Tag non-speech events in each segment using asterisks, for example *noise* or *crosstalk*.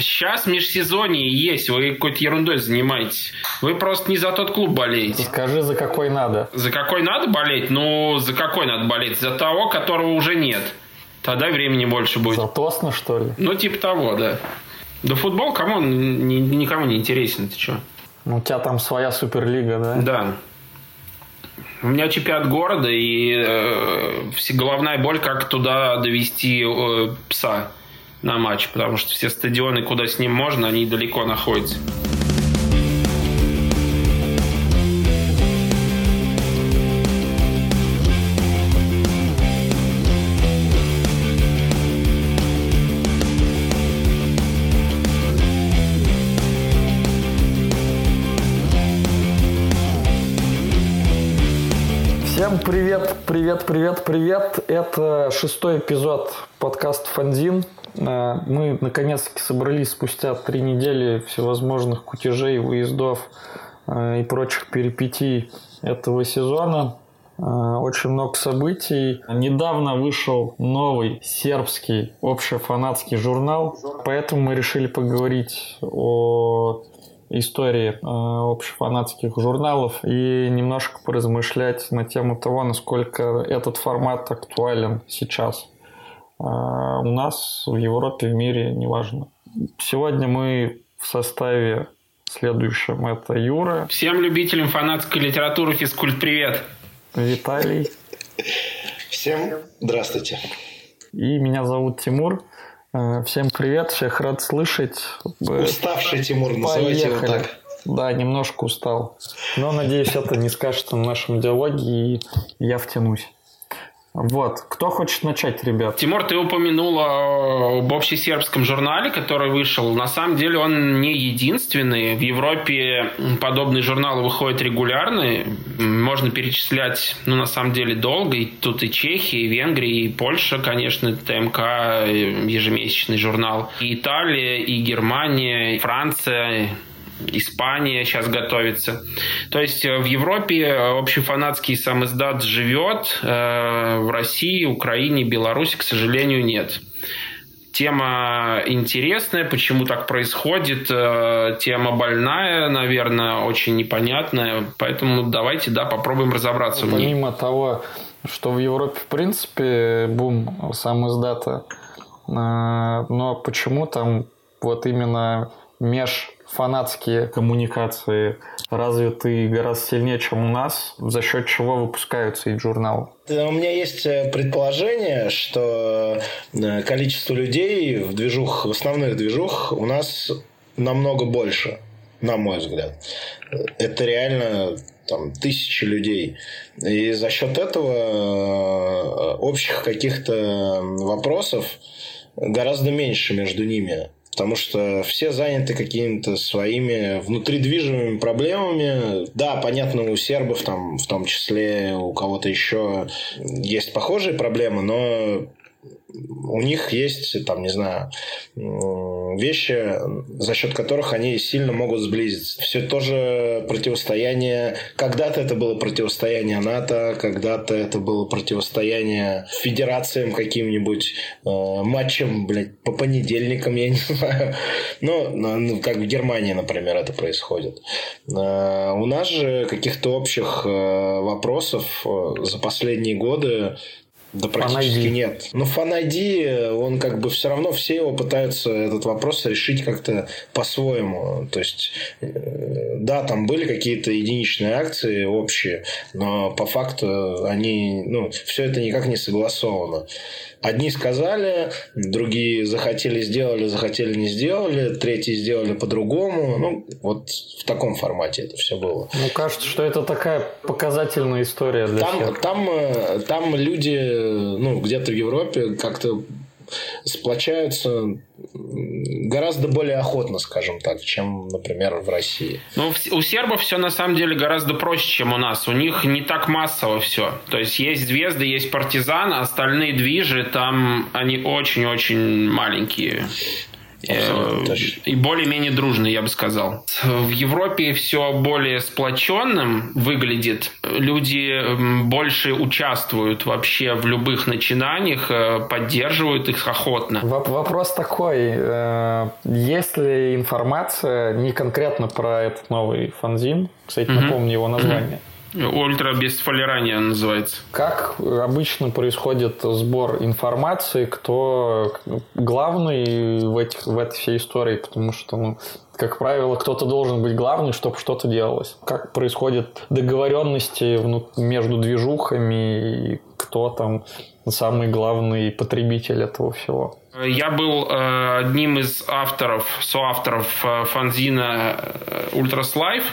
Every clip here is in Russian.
сейчас межсезонье есть, вы какой-то ерундой занимаетесь. Вы просто не за тот клуб болеете. Скажи, за какой надо. За какой надо болеть? Ну, за какой надо болеть? За того, которого уже нет. Тогда времени больше будет. За Тосна, что ли? Ну, типа того, да. Да футбол, кому он ни- никому не интересен, ты что? Ну, у тебя там своя суперлига, да? Да. У меня чемпионат города, и э, головная боль, как туда довести э, пса на матч, потому что все стадионы, куда с ним можно, они далеко находятся. Всем привет, привет, привет, привет. Это шестой эпизод подкаста «Фанзин». Э, Мы наконец-таки собрались спустя три недели всевозможных кутежей, выездов э, и прочих перипетий этого сезона. Э, Очень много событий. Недавно вышел новый сербский общефанатский журнал, поэтому мы решили поговорить о истории общефанатских журналов и немножко поразмышлять на тему того, насколько этот формат актуален сейчас. Э, у нас в Европе, в мире, неважно. Сегодня мы в составе следующем. Это Юра, Всем любителям фанатской литературы физкульт привет. Виталий Всем здравствуйте. и меня зовут Тимур. Э, Всем привет, всех рад слышать. Уставший Тимур, называйте его Поехали. так. Да, немножко устал. Но, надеюсь, это не скажется на нашем диалоге, и я втянусь. Вот. Кто хочет начать, ребят? Тимур, ты упомянул э, об общесербском журнале, который вышел. На самом деле он не единственный. В Европе подобные журналы выходят регулярно. Можно перечислять, ну, на самом деле, долго. И тут и Чехия, и Венгрия, и Польша, конечно, ТМК, э, ежемесячный журнал. И Италия, и Германия, и Франция, Испания сейчас готовится. То есть э, в Европе э, общефанатский сам издат живет, э, в России, Украине, Беларуси, к сожалению, нет. Тема интересная, почему так происходит, тема больная, наверное, очень непонятная, поэтому давайте, да, попробуем разобраться в ней. Помимо того, что в Европе, в принципе, бум сам издата, но почему там вот именно межфанатские коммуникации развиты гораздо сильнее, чем у нас, за счет чего выпускаются эти журналы? У меня есть э, предположение, что э, количество людей в движух, в основных движух у нас намного больше, на мой взгляд. Это реально там, тысячи людей. И за счет этого э, общих каких-то вопросов гораздо меньше между ними. Потому что все заняты какими-то своими внутридвижимыми проблемами. Да, понятно, у сербов там в том числе, у кого-то еще есть похожие проблемы, но у них есть, там, не знаю, вещи, за счет которых они сильно могут сблизиться. Все тоже противостояние. Когда-то это было противостояние НАТО, когда-то это было противостояние федерациям каким-нибудь, э, матчам, блядь, по понедельникам, я не *laughs* знаю. Ну, ну, как в Германии, например, это происходит. Э, у нас же каких-то общих э, вопросов э, за последние годы да практически Fan нет. Но Fan ID, он как бы все равно все его пытаются этот вопрос решить как-то по-своему. То есть, э, да, там были какие-то единичные акции общие, но по факту они, ну, все это никак не согласовано. Одни сказали, другие захотели сделали, захотели не сделали, третьи сделали по-другому. Ну, вот в таком формате это все было. Ну, кажется, что это такая показательная история для Там, всех. там, э, там люди, ну, где-то в Европе как-то сплочаются гораздо более охотно, скажем так, чем, например, в России. Ну, у сербов все на самом деле гораздо проще, чем у нас. У них не так массово все. То есть есть звезды, есть партизан, а остальные движи там они очень-очень маленькие. Абсолютно, и более-менее дружный, я бы сказал. В Европе все более сплоченным выглядит. Люди больше участвуют вообще в любых начинаниях, поддерживают их охотно. Вопрос такой. Есть ли информация не конкретно про этот новый фанзин? Кстати, напомню его название. Ультра без фолирования называется. Как обычно происходит сбор информации, кто главный в, этих, в этой всей истории, потому что, ну, как правило, кто-то должен быть главный, чтобы что-то делалось. Как происходят договоренности между движухами и кто там самый главный потребитель этого всего? Я был э, одним из авторов, соавторов э, фанзина Ультрас Life.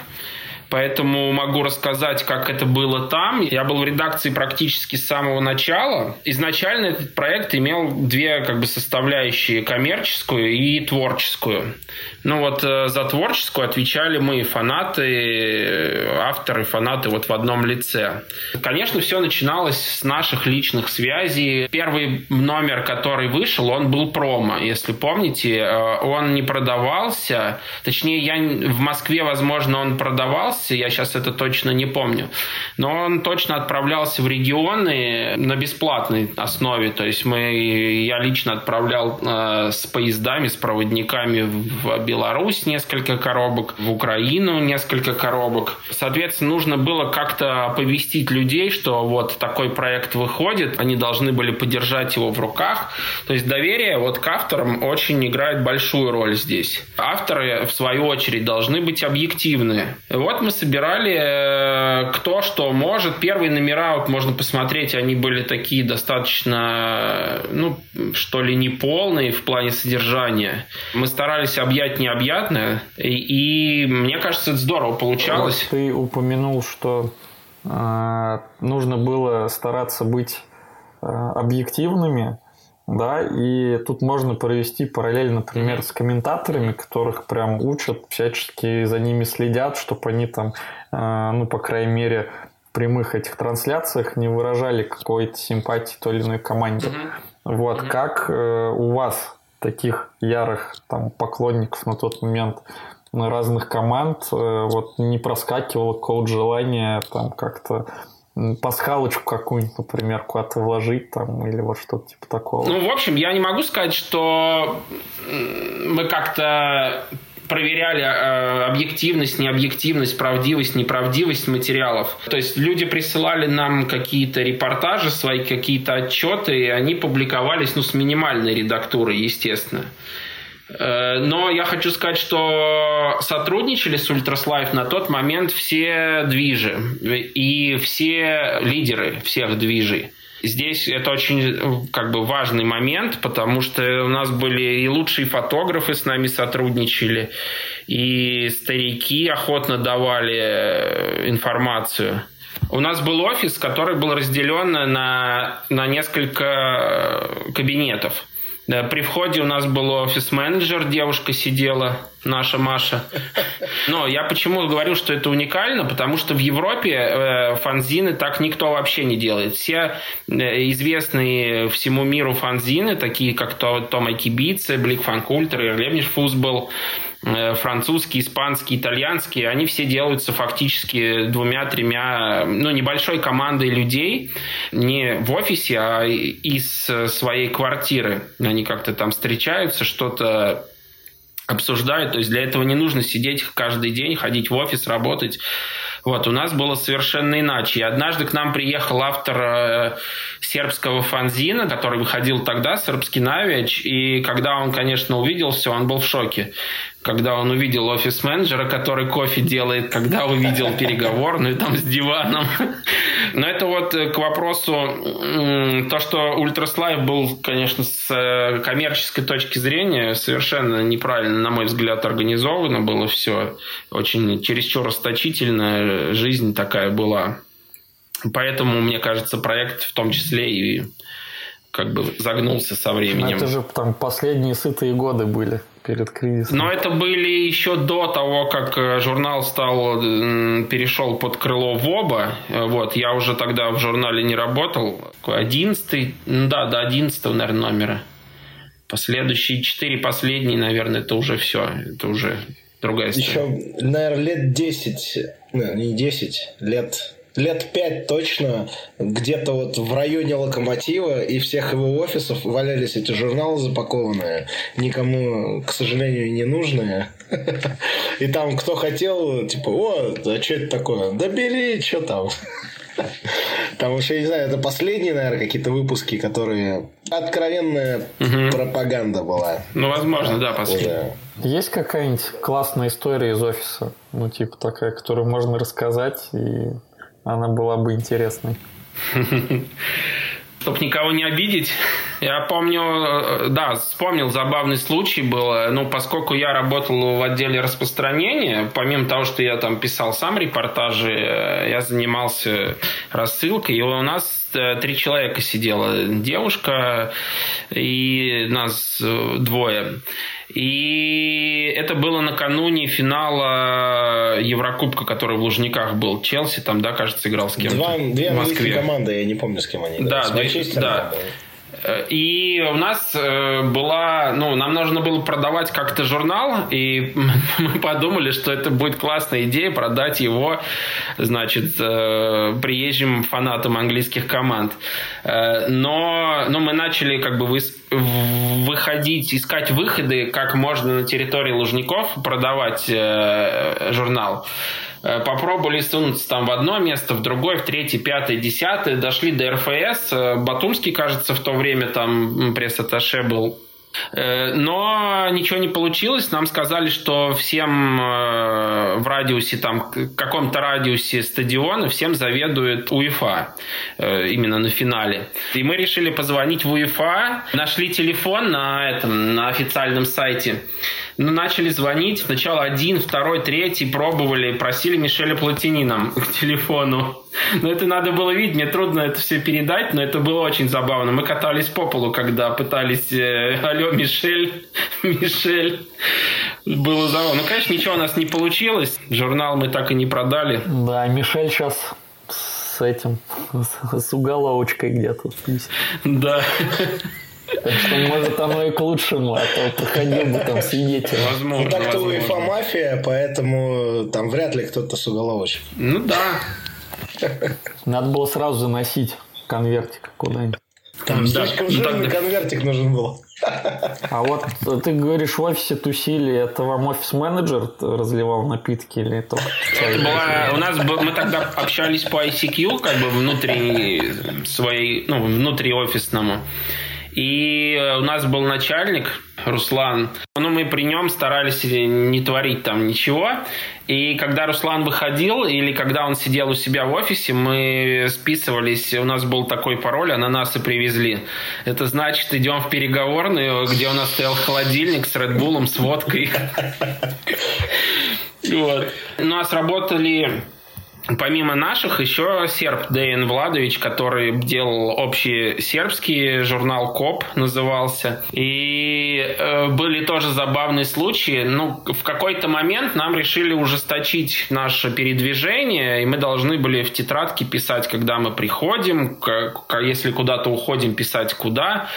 Поэтому могу рассказать, как это было там. Я был в редакции практически с самого начала. Изначально этот проект имел две как бы составляющие, коммерческую и творческую. Ну вот э, за творческую отвечали мы, фанаты, авторы, фанаты вот в одном лице. Конечно, все начиналось с наших личных связей. Первый номер, который вышел, он был промо, если помните. Э, он не продавался. Точнее, я в Москве, возможно, он продавался, я сейчас это точно не помню. Но он точно отправлялся в регионы на бесплатной основе. То есть мы, я лично отправлял э, с поездами, с проводниками в Беларусь Беларусь несколько коробок, в Украину несколько коробок. Соответственно, нужно было как-то оповестить людей, что вот такой проект выходит, они должны были подержать его в руках. То есть доверие вот к авторам очень играет большую роль здесь. Авторы, в свою очередь, должны быть объективны. Вот мы собирали э, кто что может. Первые номера, вот можно посмотреть, они были такие достаточно, ну, что ли, неполные в плане содержания. Мы старались объять не необъятное. И, и мне кажется, это здорово получалось. Вот ты упомянул, что э, нужно было стараться быть э, объективными. Да, и тут можно провести параллель, например, с комментаторами, которых прям учат, всячески за ними следят, чтобы они там, э, ну, по крайней мере, в прямых этих трансляциях не выражали какой-то симпатии той или иной команде. Mm-hmm. Вот, mm-hmm. как э, у вас таких ярых там поклонников на тот момент разных команд, э, вот не проскакивало какого-то желания там как-то пасхалочку какую-нибудь, например, куда-то вложить там или вот что-то типа такого. Ну, в общем, я не могу сказать, что мы как-то проверяли э, объективность, необъективность, правдивость, неправдивость материалов. То есть люди присылали нам какие-то репортажи, свои какие-то отчеты, и они публиковались ну, с минимальной редактурой, естественно. Э, но я хочу сказать, что сотрудничали с Ультраслайф на тот момент все движи и все лидеры всех движей. Здесь это очень как бы важный момент, потому что у нас были и лучшие фотографы с нами сотрудничали, и старики охотно давали э, информацию. У нас был офис, который был разделен на, на несколько э, кабинетов. При входе у нас был офис-менеджер, девушка сидела, наша Маша. Но я почему говорю, что это уникально, потому что в Европе э, фанзины так никто вообще не делает. Все э, известные всему миру фанзины, такие как Тома Кибице, Блик Фанкультер, Лебниш Фузбол, Э, французский, испанский, итальянский, они все делаются фактически двумя-тремя, ну, небольшой командой людей, не в офисе, а из своей квартиры. Они как-то там встречаются, что-то обсуждают. То есть для этого не нужно сидеть каждый день, ходить в офис, работать. Вот, у нас было совершенно иначе. И однажды к нам приехал автор э, сербского фанзина, который выходил тогда, сербский Навич, и когда он, конечно, увидел все, он был в шоке когда он увидел офис-менеджера, который кофе делает, когда увидел переговорную там с диваном. Но это вот э, к вопросу, то, что Ultras Life был, конечно, с э, коммерческой точки зрения совершенно неправильно, на мой взгляд, организовано было все. Очень чересчур расточительно жизнь такая была. Поэтому, мне кажется, проект в том числе и как бы загнулся со временем. Это же там последние сытые годы были перед кризисом. Но это были еще до того, как э, журнал стал, перешел под крыло ВОБа. Э, вот, я уже тогда в журнале не работал. Одиннадцатый, да, до одиннадцатого, наверное, номера. Последующие четыре последние, наверное, это уже все. Это уже другая история. Еще, наверное, лет 10, ну, не 10, лет лет пять точно где-то вот в районе локомотива и всех его офисов валялись эти журналы запакованные, никому, к сожалению, не нужные. *laughs* И там кто хотел, типа, о, а что это такое? Да бери, что там? *laughs* Потому что, я не знаю, это последние, наверное, какие-то выпуски, которые откровенная угу. пропаганда была. Ну, возможно, да, последние. Есть какая-нибудь классная история из офиса? Ну, типа такая, которую можно рассказать, и она была бы интересной. *laughs* Чтобы никого не обидеть, я помню, э, да, вспомнил забавный случай был. Ну, поскольку я работал в отделе распространения, помимо того, что я там писал сам репортажи, э, я занимался рассылкой. И у нас э, три человека сидело. Девушка и нас двое. И это было накануне финала Еврокубка, который в Лужниках был. Челси там, да, кажется, играл с кем-то. Два, две английские команды, я не помню, с кем они. Да, с две, да. И у нас э, была, ну, нам нужно было продавать как-то журнал, и *laughs* мы подумали, что это будет классная идея продать его, значит, э, приезжим фанатам английских команд. Э, но, но мы начали как бы выходить, искать выходы, как можно на территории Лужников продавать журнал. Э, попробовали сунуться там в одно место, в другое, в третье, пятое, десятое, дошли до РФС. Э, Батумский, кажется, в то время там пресс-атташе был э, но ничего не получилось. Нам сказали, что всем в радиусе, там, каком-то радиусе стадиона всем заведует УЕФА именно на финале. И мы решили позвонить в УЕФА, нашли телефон на этом, на официальном сайте начали звонить. Сначала один, второй, третий пробовали, просили Мишеля Платини нам *laughs* к телефону. Но это надо было видеть, мне трудно это все передать, но это было очень забавно. Мы катались по полу, когда пытались э, *laughs* «Алло, Мишель, *laughs* Мишель». Было забавно. Ну, конечно, ничего у нас не получилось. Журнал мы так и не продали. Да, Мишель сейчас с этим, с уголовочкой где-то. Да. Так что, может, оно и к лучшему, а то проходил бы там свидетель. Возможно. Ну, так-то УЕФА мафия, поэтому там вряд ли кто-то с уголовочек. Ну, да. Надо было сразу заносить конвертик куда-нибудь. Там да. слишком жирный так... конвертик нужен был. А вот ты говоришь, в офисе тусили, это вам офис-менеджер разливал напитки или только это была, У нас мы тогда общались по ICQ, как бы внутри своей, ну, внутри офисному. И у нас был начальник, Руслан. Ну, мы при нем старались не творить там ничего. И когда Руслан выходил, или когда он сидел у себя в офисе, мы списывались. У нас был такой пароль, ананасы привезли. Это значит, идем в переговорную, где у нас стоял холодильник с Редбулом, с водкой. *laughs* Вот. У нас работали Помимо наших, еще серб Дэйн Владович, который делал общий сербский журнал КОП назывался. И э, были тоже забавные случаи. Ну, в какой-то момент нам решили ужесточить наше передвижение, и мы должны были в тетрадке писать, когда мы приходим, как, если куда-то уходим, писать куда.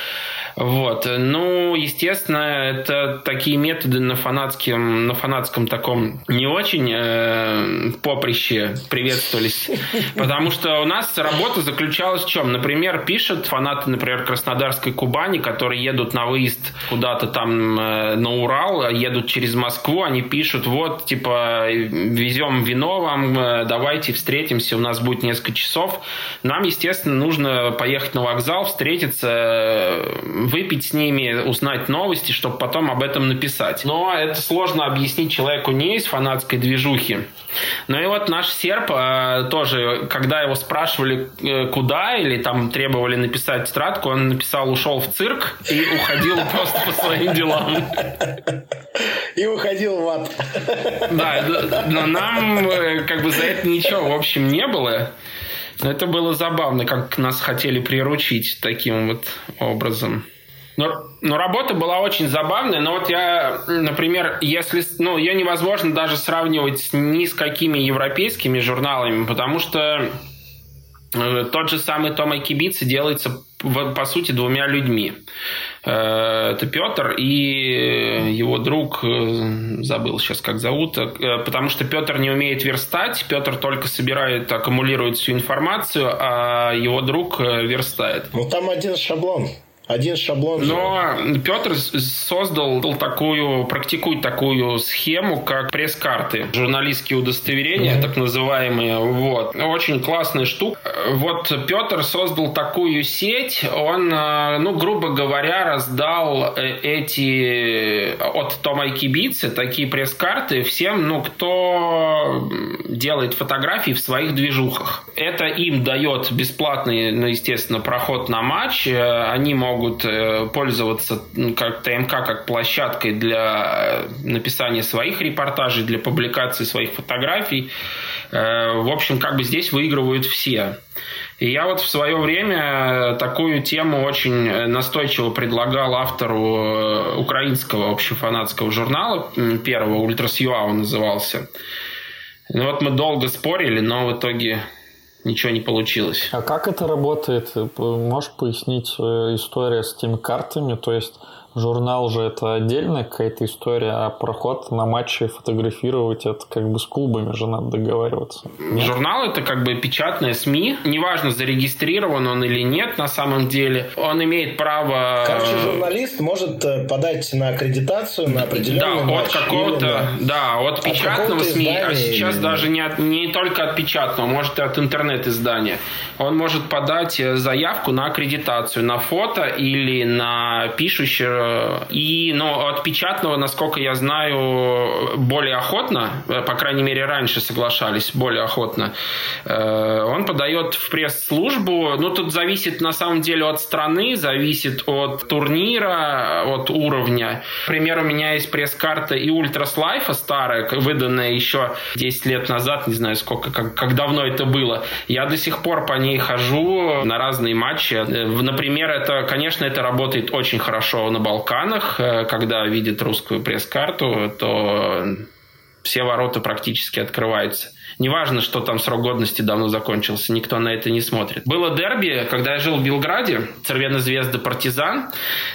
Вот. Ну, естественно, это такие методы на фанатском, на фанатском таком не очень э, поприще приветствовались. Потому что у нас работа заключалась в чем? Например, пишут фанаты, например, Краснодарской Кубани, которые едут на выезд куда-то там э, на Урал, едут через Москву, они пишут, вот, типа, везем вино вам, э, давайте встретимся, у нас будет несколько часов. Нам, естественно, нужно поехать на вокзал, встретиться, э, выпить с ними, узнать новости, чтобы потом об этом написать. Но это сложно объяснить человеку не из фанатской движухи. Ну и вот наш серп э, тоже, когда его спрашивали, э, куда, или там требовали написать тетрадку, он написал «ушел в цирк» и уходил *laughs* просто по своим делам. И уходил в ад. Да, но нам э, как бы за это ничего, в общем, не было. Это было забавно, как нас хотели приручить таким вот образом. Но, но работа была очень забавная. Но вот я, например, если... Ну, ее невозможно даже сравнивать ни с какими европейскими журналами, потому что э, тот же самый Тома Кибицы делается, по сути, двумя людьми. Э, это Петр и его друг, э, забыл сейчас как зовут, э, потому что Петр не умеет верстать, Петр только собирает, аккумулирует всю информацию, а его друг верстает. Ну там один шаблон. Один шаблон. Но Петр создал такую, практикует такую схему, как пресс-карты, журналистские удостоверения, mm-hmm. так называемые. Вот. Очень классная штука. Вот Петр создал такую сеть, он, э, ну, грубо говоря, раздал э, эти от Тома Кибицы такие пресс-карты всем, ну, кто делает фотографии в своих движухах. Это им дает бесплатный, ну, естественно, проход на матч. Э, они могут могут э, пользоваться как ТМК как площадкой для э, написания своих репортажей, для публикации своих фотографий. Э, в общем, как бы здесь выигрывают все. И я вот в свое время такую тему очень настойчиво предлагал автору украинского общефанатского журнала, первого «Ультрасьюа» он назывался. Ну вот мы долго спорили, но в итоге ничего не получилось. А как это работает? Можешь пояснить э, историю с теми картами? То есть Журнал же это отдельная какая-то история, а проход на матче фотографировать это как бы с клубами же надо договариваться. Нет? Журнал это как бы печатная СМИ. Неважно, зарегистрирован он или нет на самом деле. Он имеет право... Короче, журналист может э, подать на аккредитацию на определенный Да, матч, от какого-то... Да, от печатного от СМИ. А сейчас или... даже не, от, не только от печатного, может и от интернет-издания. Он может подать э, заявку на аккредитацию на фото или на пишущее и, ну, от печатного, насколько я знаю, более охотно, по крайней мере, раньше соглашались более охотно. Э, он подает в пресс-службу. Ну, тут зависит на самом деле от страны, зависит от турнира, от уровня. Например, у меня есть пресс-карта из Ultras Life а старая, выданная еще 10 лет назад, не знаю, сколько, как, как давно это было. Я до сих пор по ней хожу на разные матчи. Э, например, это, конечно, это работает очень хорошо на Балканах, э, когда видит русскую пресс-карту, то все ворота практически открываются. Неважно, что там срок годности давно закончился, никто на это не смотрит. Было дерби, когда я жил в Белграде, Цервена Звезда, Партизан.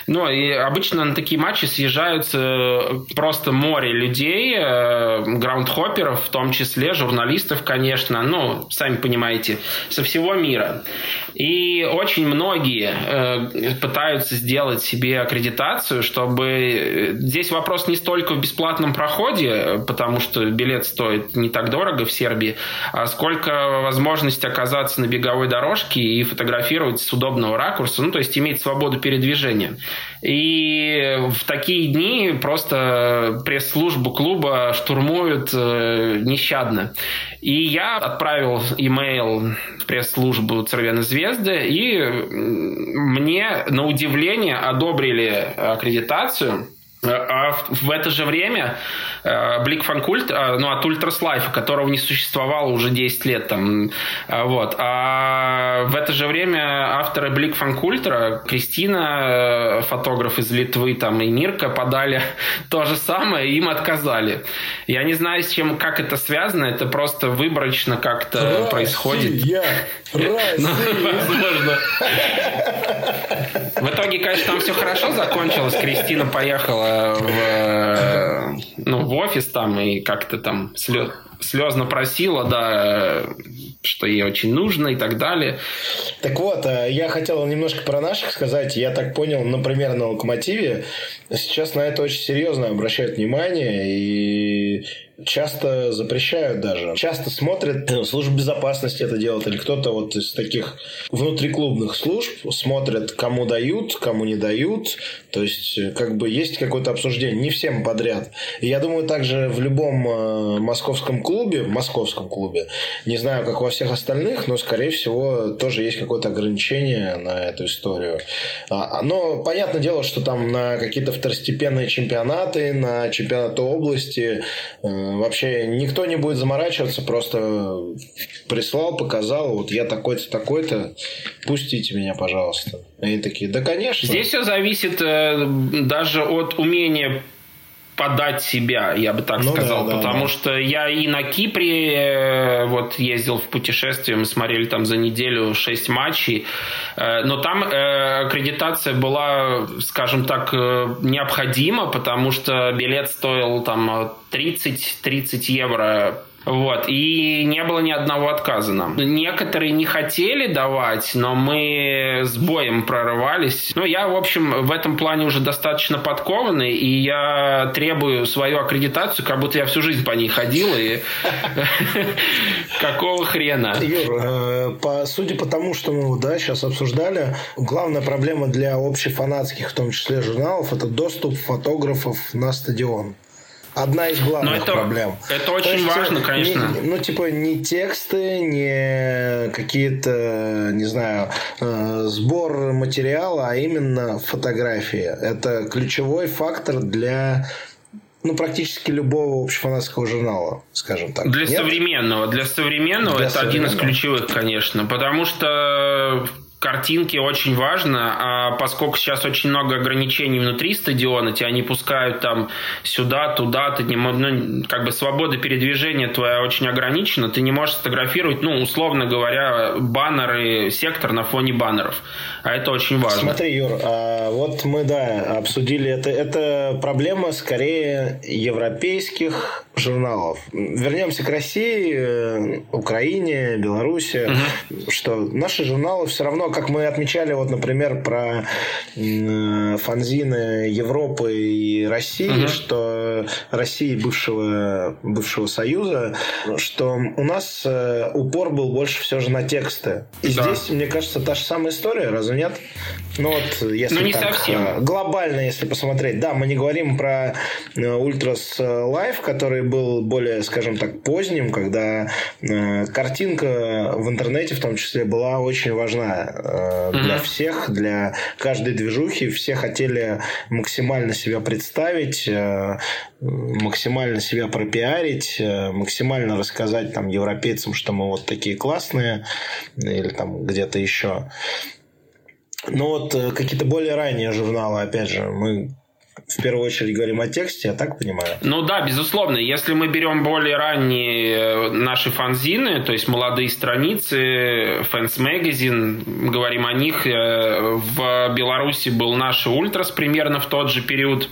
Ну, и обычно на такие матчи съезжаются просто море людей, э, граундхопперов, в том числе журналистов, конечно, ну, сами понимаете, со всего мира. И очень многие э, пытаются сделать себе аккредитацию, чтобы... Здесь вопрос не столько в бесплатном проходе, потому что билет стоит не так дорого, все Сербии, а сколько возможность оказаться на беговой дорожке и фотографировать с удобного ракурса, ну, то есть иметь свободу передвижения. И в такие дни просто пресс-службу клуба штурмуют э, нещадно. И я отправил имейл в пресс-службу Црвеной Звезды, и мне, на удивление, одобрили аккредитацию а в это же время Blickfang Ult, ну, от Ultras Life а, которого не существовало уже 10 лет там, вот. А в это же время авторы Blickfang Ultra, Кристина, э, фотограф из Литвы, там, и Мирка подали *laughs* то же самое, им отказали. Я не знаю, с чем, как это связано, это просто выборочно как-то Россия, происходит. Возможно. В итоге, конечно, там все хорошо закончилось. Кристина поехала в, э, ну, в офис там и как-то там слез, слезно просила, да, что ей очень нужно и так далее. Так вот, э, я хотел немножко про наших сказать. Я так понял, например, на «Локомотиве» сейчас на это очень серьезно обращают внимание и часто запрещают даже. Часто смотрят, э, служба безопасности это делает, или кто-то вот из таких внутриклубных служб смотрят, кому дают, кому не дают. То есть, э, как бы есть какое-то обсуждение. Не всем подряд. И я думаю, также в любом московском клубе, в московском клубе, не знаю, как во всех остальных, но, скорее всего, тоже есть какое-то ограничение на эту историю. А, но понятное дело, что там на какие-то второстепенные чемпионаты, на чемпионаты области вообще никто не будет заморачиваться, просто прислал, показал, вот я такой-то, такой-то, пустите меня, пожалуйста. Они такие, да, конечно. Здесь все зависит э, даже от умения подать себя, я бы так ну, сказал, да, потому да. что я и на Кипре э, вот ездил в путешествие, мы смотрели там за неделю 6 матчей, э, но там э, аккредитация была, скажем так, необходима, потому что билет стоил там 30-30 евро вот. И не было ни одного отказа нам. Некоторые не хотели давать, но мы с боем прорывались. Ну, я, в общем, в этом плане уже достаточно подкованный, и я требую свою аккредитацию, как будто я всю жизнь по ней ходил, и *laughs* какого хрена? Юр, э, судя по тому, что мы да, сейчас обсуждали, главная проблема для общефанатских, в том числе журналов, это доступ фотографов на стадион одна из главных это, проблем. Это очень есть, важно, конечно. Не, ну, типа, не тексты, не какие-то, не знаю, э, сбор материала, а именно фотографии. Это ключевой фактор для ну, практически любого общефанатского журнала, скажем так. Для Нет? современного. Для современного для это современного. один из ключевых, конечно. Потому что картинки очень важно, а поскольку сейчас очень много ограничений внутри стадиона, тебя не пускают там сюда, туда, ты не ну, как бы свобода передвижения твоя очень ограничена, ты не можешь сфотографировать, ну, условно говоря, баннеры, сектор на фоне баннеров. А это очень важно. Смотри, Юр, а вот мы, да, обсудили это. Это проблема скорее европейских журналов. Вернемся к России, э, Украине, Беларуси, угу. что наши журналы все равно как мы отмечали, вот, например, про фанзины Европы и России, угу. что России бывшего, бывшего Союза, что у нас э, упор был больше все же на тексты. И да. здесь, мне кажется, та же самая история, разве нет? Ну вот, если ну, не так, совсем. Э, глобально, если посмотреть, да, мы не говорим про Ultras Life, который был более, скажем так, поздним, когда э, картинка в интернете в том числе была очень важна э, для mm-hmm. всех, для каждой движухи. Все хотели максимально себя представить, э, максимально себя пропиарить, э, максимально рассказать там европейцам, что мы вот такие классные, или там где-то еще. Но вот э, какие-то более ранние журналы, опять же, мы в первую очередь говорим о тексте, я так понимаю? Ну да, безусловно. Если мы берем более ранние э, наши фанзины, то есть молодые страницы, Fans Magazine, говорим о них, э, в Беларуси был наш Ультрас примерно в тот же период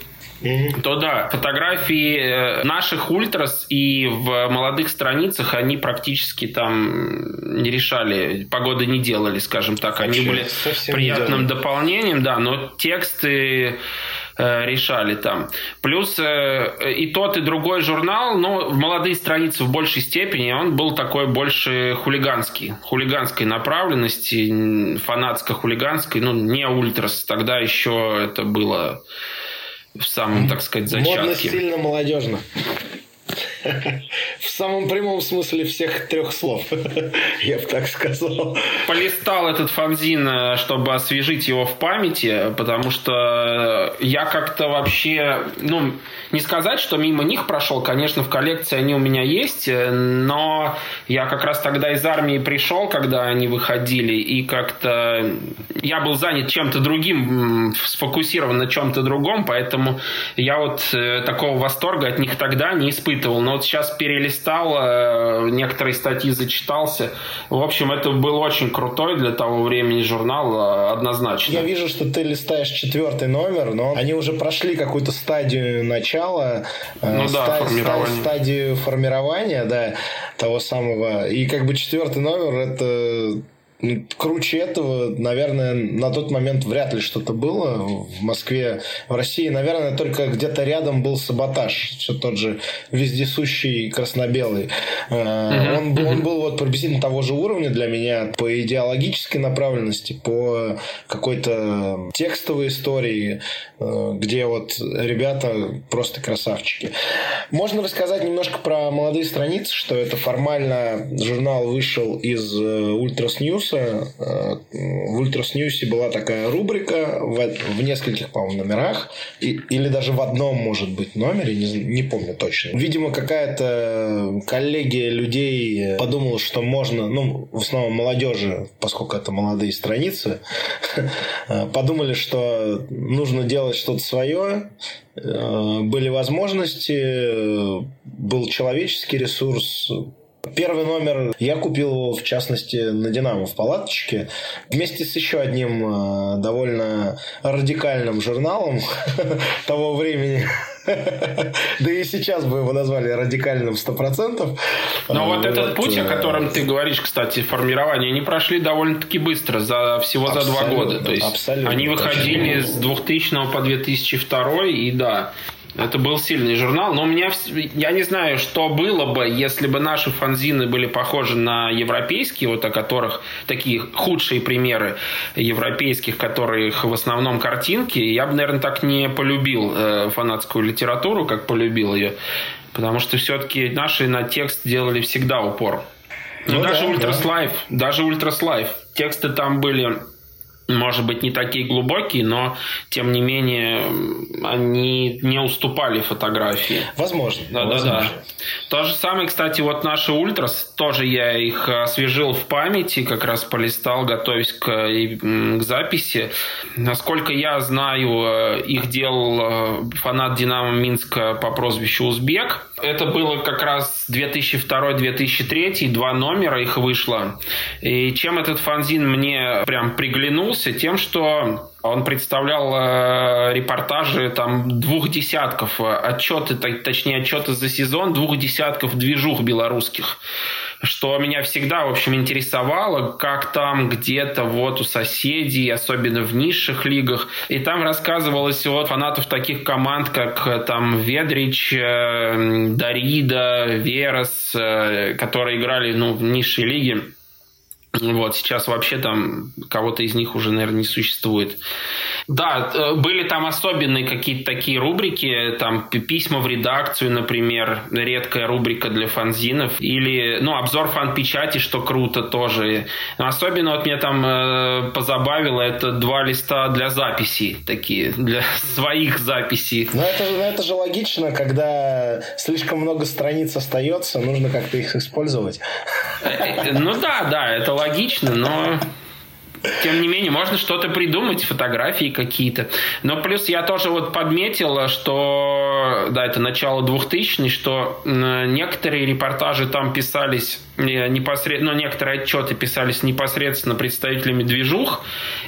то да, фотографии э, наших ультрас и в молодых страницах они практически там не решали, погоды не делали, скажем так. Они Вообще, были приятным дополнением, да, но тексты решали там. Плюс э, и тот, и другой журнал, но в молодые страницы в большей степени он был такой больше хулиганский, хулиганской направленности, фанатско-хулиганской, ну, не ультрас. Тогда еще это было в самом, так сказать, зачатке. Модно, стильно, молодежно. В самом прямом смысле всех трех слов, *laughs* я бы так сказал. Полистал этот фанзин, э, чтобы освежить его в памяти, потому что я как-то вообще, ну, не сказать, что мимо них прошел, конечно, в коллекции они у меня есть, э, но я как раз тогда из армии пришел, когда они выходили, и как-то я был занят чем-то другим, сфокусирован на чем-то другом, поэтому я вот э, такого восторга от них тогда не испытывал. Но вот сейчас перелистал, э, некоторые статьи зачитался. В общем, это был очень крутой для того времени журнал, однозначно. Я вижу, что ты листаешь четвертый номер, но они уже прошли какую-то стадию начала э, ну, ста- да, формирование. стадию формирования, да, того самого. И как бы четвертый номер это круче этого, наверное, на тот момент вряд ли что-то было в Москве. В России, наверное, только где-то рядом был саботаж, все тот же вездесущий красно-белый. Uh-huh. Он, он был вот приблизительно того же уровня для меня по идеологической направленности, по какой-то текстовой истории, э, где вот ребята просто красавчики. Можно рассказать немножко про молодые страницы, что это формально журнал вышел из Ultras News, News а. В Ultras News е была такая рубрика в, в нескольких, по-моему, номерах. И, или даже в одном, может быть, номере, не, не помню точно. Видимо, какая-то коллегия людей подумала, что можно, ну, в основном молодежи, поскольку это молодые страницы, *laughs* подумали, что нужно делать что-то свое, были возможности, был человеческий ресурс, Первый номер я купил его, в частности, на «Динамо» в палаточке, вместе с еще одним э, довольно радикальным журналом *laughs* того времени. *laughs* Да и сейчас бы его назвали радикальным 100%. Но вот, вот этот путь, о котором ты говоришь, кстати, формирование, они прошли довольно-таки быстро, за, всего за два года. То есть они выходили с 2000 по 2002, и да, это был сильный журнал, но у меня, я не знаю, что было бы, если бы наши фанзины были похожи на европейские, вот о которых такие худшие примеры европейских, которых в основном картинки. Я бы, наверное, так не полюбил э, фанатскую литературу, как полюбил ее, потому что все-таки наши на текст делали всегда упор. Ну, ну даже да, Ультрас да. даже Ультрас Лайф, тексты там были может быть, не такие глубокие, но, тем не менее, они не уступали фотографии. Возможно. Да, возможно. да, да. То же самое, кстати, вот наши ультрас, тоже я их освежил в памяти, как раз полистал, готовясь к, к записи. Насколько я знаю, их делал э, фанат Динамо Минска по прозвищу Узбек. Это было как раз 2002-2003, два номера их вышло. И чем этот фанзин мне прям приглянулся? Тем, что он представлял э, репортажи там двух десятков, э, отчеты, точнее отчеты за сезон двух десятков движух белорусских что меня всегда, в общем, интересовало, как там где-то вот у соседей, особенно в низших лигах. И там рассказывалось от фанатов таких команд, как э, там Ведрич, э, Дарида, Верос, э, которые играли ну, в низшей лиге. Вот, сейчас вообще там кого-то из них уже, наверное, не существует. Да, э, были там особенные какие-то такие рубрики, там письма в редакцию, например, редкая рубрика для фанзинов, или, ну, обзор фан-печати, что круто тоже. Но особенно вот меня там э, позабавило, это два листа для записей, такие, для *laughs* своих записей. Ну, это, ну, это же логично, когда слишком много страниц остается, нужно как-то их использовать. Э, ну да, да, это логично, но тем не менее, можно что-то придумать, фотографии какие-то. Но плюс я тоже вот подметил, что, да, это начало 2000 что некоторые репортажи там писались э, непосредственно, ну, некоторые отчеты писались непосредственно представителями движух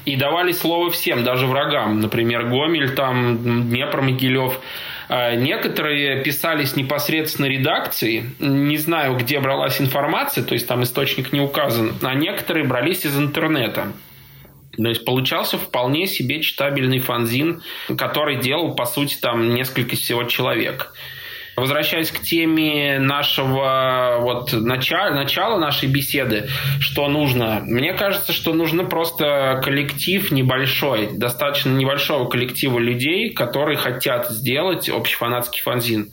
и давали слово всем, даже врагам. Например, Гомель, там, Днепр, Могилев. А некоторые писались непосредственно редакции, не знаю, где бралась информация, то есть там источник не указан, а некоторые брались из интернета. То есть получался вполне себе читабельный фанзин, который делал, по сути, там несколько всего человек. Возвращаясь к теме нашего вот начала, начала нашей беседы, что нужно? Мне кажется, что нужно просто коллектив небольшой, достаточно небольшого коллектива людей, которые хотят сделать общефанатский фанзин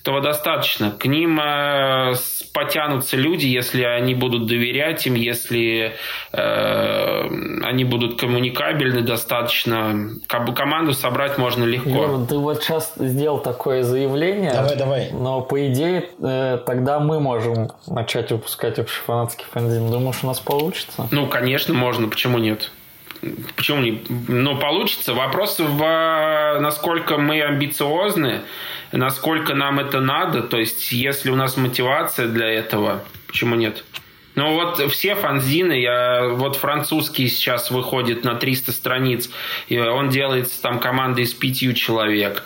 этого достаточно. К ним э, потянутся люди, если они будут доверять им, если э, они будут коммуникабельны достаточно. Как бы команду собрать можно легко. Юра, ты вот сейчас сделал такое заявление. Давай, давай. Но по идее э, тогда мы можем начать выпускать общефанатский фанзин. Думаешь, у нас получится? Ну, конечно, можно. Почему нет? Почему не? Ну, получится. Вопрос в насколько мы амбициозны, насколько нам это надо. То есть, если у нас мотивация для этого, почему нет? Ну вот все фанзины, я, вот французский сейчас выходит на 300 страниц, и он делается там командой из пятью человек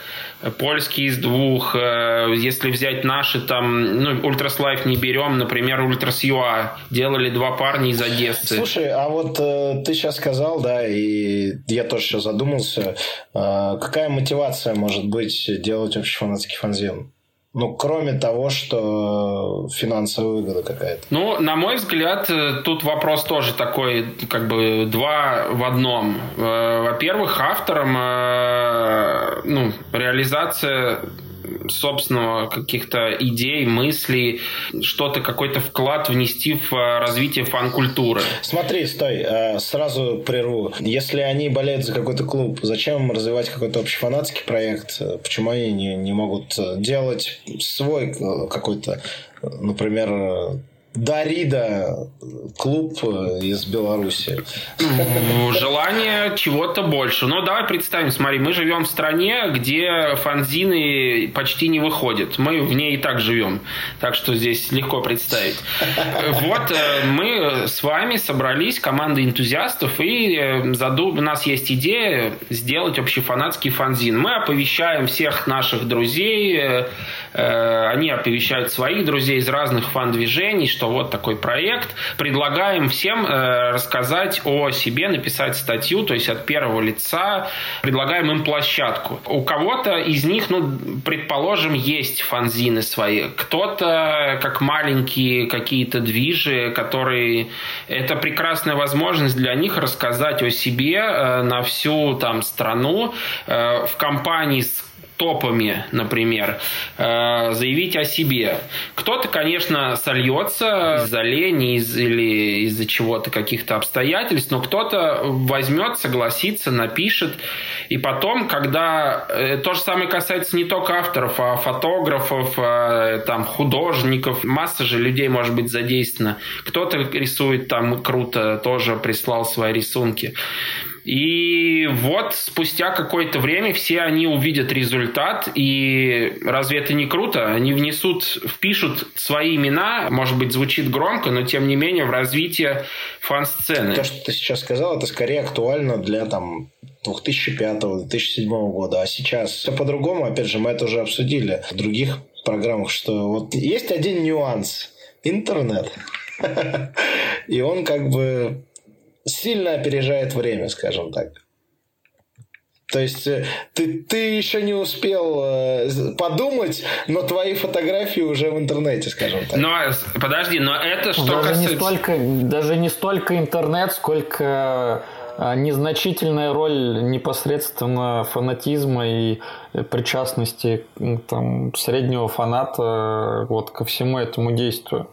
польский из двух. Э, если взять наши там, ну, Ultras Life не берем, например, Ultras UA делали два парня из Одессы. Слушай, а вот э, ты сейчас сказал, да, и я тоже сейчас задумался, э, какая мотивация может быть делать общефанатский фанзин? Ну, кроме того, что финансовая выгода какая-то. Ну, на мой взгляд, э, тут вопрос тоже такой, как бы два в одном. Э, во-первых, авторам э, ну, реализация собственного каких-то идей, мыслей, что-то, какой-то вклад внести в э, развитие фан-культуры. Смотри, стой, э, сразу прерву. Если они болеют за какой-то клуб, зачем им развивать какой-то общефанатский проект? Почему они не, не могут делать свой какой-то, например, Дарида клуб э, из Беларуси. Желание чего-то больше. Но давай представим, смотри, мы живем в стране, где фанзины почти не выходят. Мы в ней и так живем. Так что здесь легко представить. Вот э, мы с вами собрались, команда энтузиастов, и э, заду... у нас есть идея сделать общефанатский фанзин. Мы оповещаем всех наших друзей, они оповещают своих друзей из разных фан-движений, что вот такой проект. Предлагаем всем э, рассказать о себе, написать статью, то есть от первого лица. Предлагаем им площадку. У кого-то из них, ну, предположим, есть фанзины свои. Кто-то, как маленькие какие-то движи, которые... Это прекрасная возможность для них рассказать о себе э, на всю там страну э, в компании с топами, например, э, заявить о себе. Кто-то, конечно, сольется из-за лени из, или из-за чего-то, каких-то обстоятельств, но кто-то возьмет, согласится, напишет. И потом, когда... Э, то же самое касается не только авторов, а фотографов, а, там, художников. Масса же людей может быть задействована. Кто-то рисует там круто, тоже прислал свои рисунки. И вот спустя какое-то время все они увидят результат, и разве это не круто? Они внесут, впишут свои имена, может быть, звучит громко, но тем не менее в развитие фан-сцены. То, что ты сейчас сказал, это скорее актуально для там 2005-2007 года, а сейчас все по-другому, опять же, мы это уже обсудили в других программах, что вот есть один нюанс – интернет. *laughs* И он как бы сильно опережает время, скажем так. То есть э, ты, ты еще не успел э, подумать, но твои фотографии уже в интернете, скажем так. Но подожди, но это что даже касается... Не столько, даже не столько интернет, сколько э, незначительная роль непосредственно фанатизма и причастности там, среднего фаната вот, ко всему этому действию.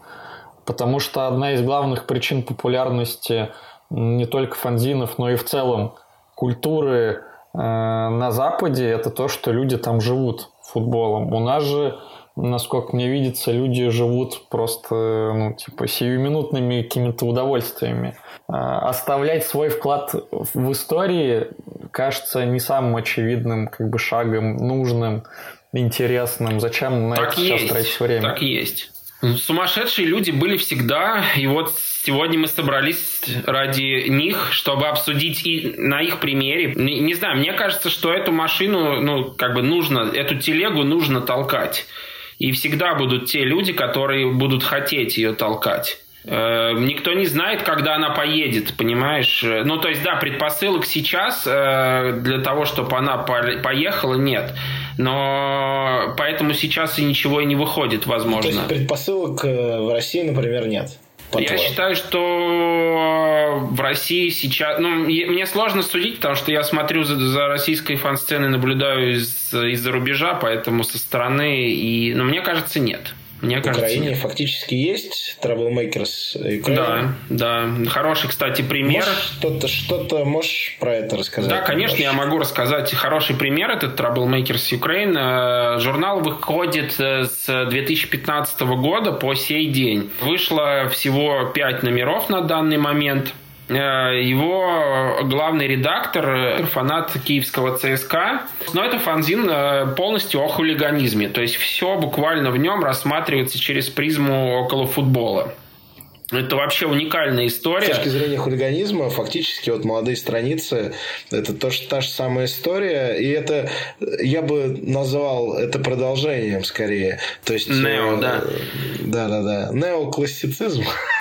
Потому что одна из главных причин популярности не только фанзинов, но и в целом культуры э, на Западе, это то, что люди там живут футболом. У нас же, насколько мне видится, люди живут просто, ну, типа, сиюминутными какими-то удовольствиями. Э, оставлять свой вклад в истории кажется не самым очевидным как бы шагом, нужным, интересным. Зачем на так это есть, сейчас тратить время? Так есть. Сумасшедшие люди были всегда, и вот сегодня мы собрались ради них, чтобы обсудить и на их примере. Не, не знаю, мне кажется, что эту машину, ну, как бы нужно, эту телегу нужно толкать. И всегда будут те люди, которые будут хотеть ее толкать. Э, никто не знает, когда она поедет, понимаешь? Ну, то есть, да, предпосылок сейчас э, для того, чтобы она поехала, нет. Но поэтому сейчас и ничего и не выходит, возможно. То есть предпосылок э, в России, например, нет. Я считаю, что в России сейчас... Ну, мне сложно судить, потому что я смотрю за, за российской фан-сценой, наблюдаю из, из-за рубежа, поэтому со стороны... И, ну, мне кажется, нет. Мне в кажется, Украине нет. фактически есть Troublemakers Ukraine. Да, да. Хороший, кстати, пример. что-то, что-то можешь про это рассказать? Да, конечно, я могу рассказать. Хороший пример этот Troublemakers Ukraine. Журнал выходит э, с 2015 года по сей день. Вышло всего 5 номеров на данный момент. Э, его главный редактор, э, фанат киевского ЦСКА. Но это фанзин э, полностью о хулиганизме. То есть все буквально в нем рассматривается через призму около футбола. Это вообще уникальная история. С точки зрения хулиганизма, фактически вот молодые страницы это то, что та же самая история, и это я бы назвал это продолжением скорее. То есть нео, да, да, да, да, неоклассицизм. *laughs*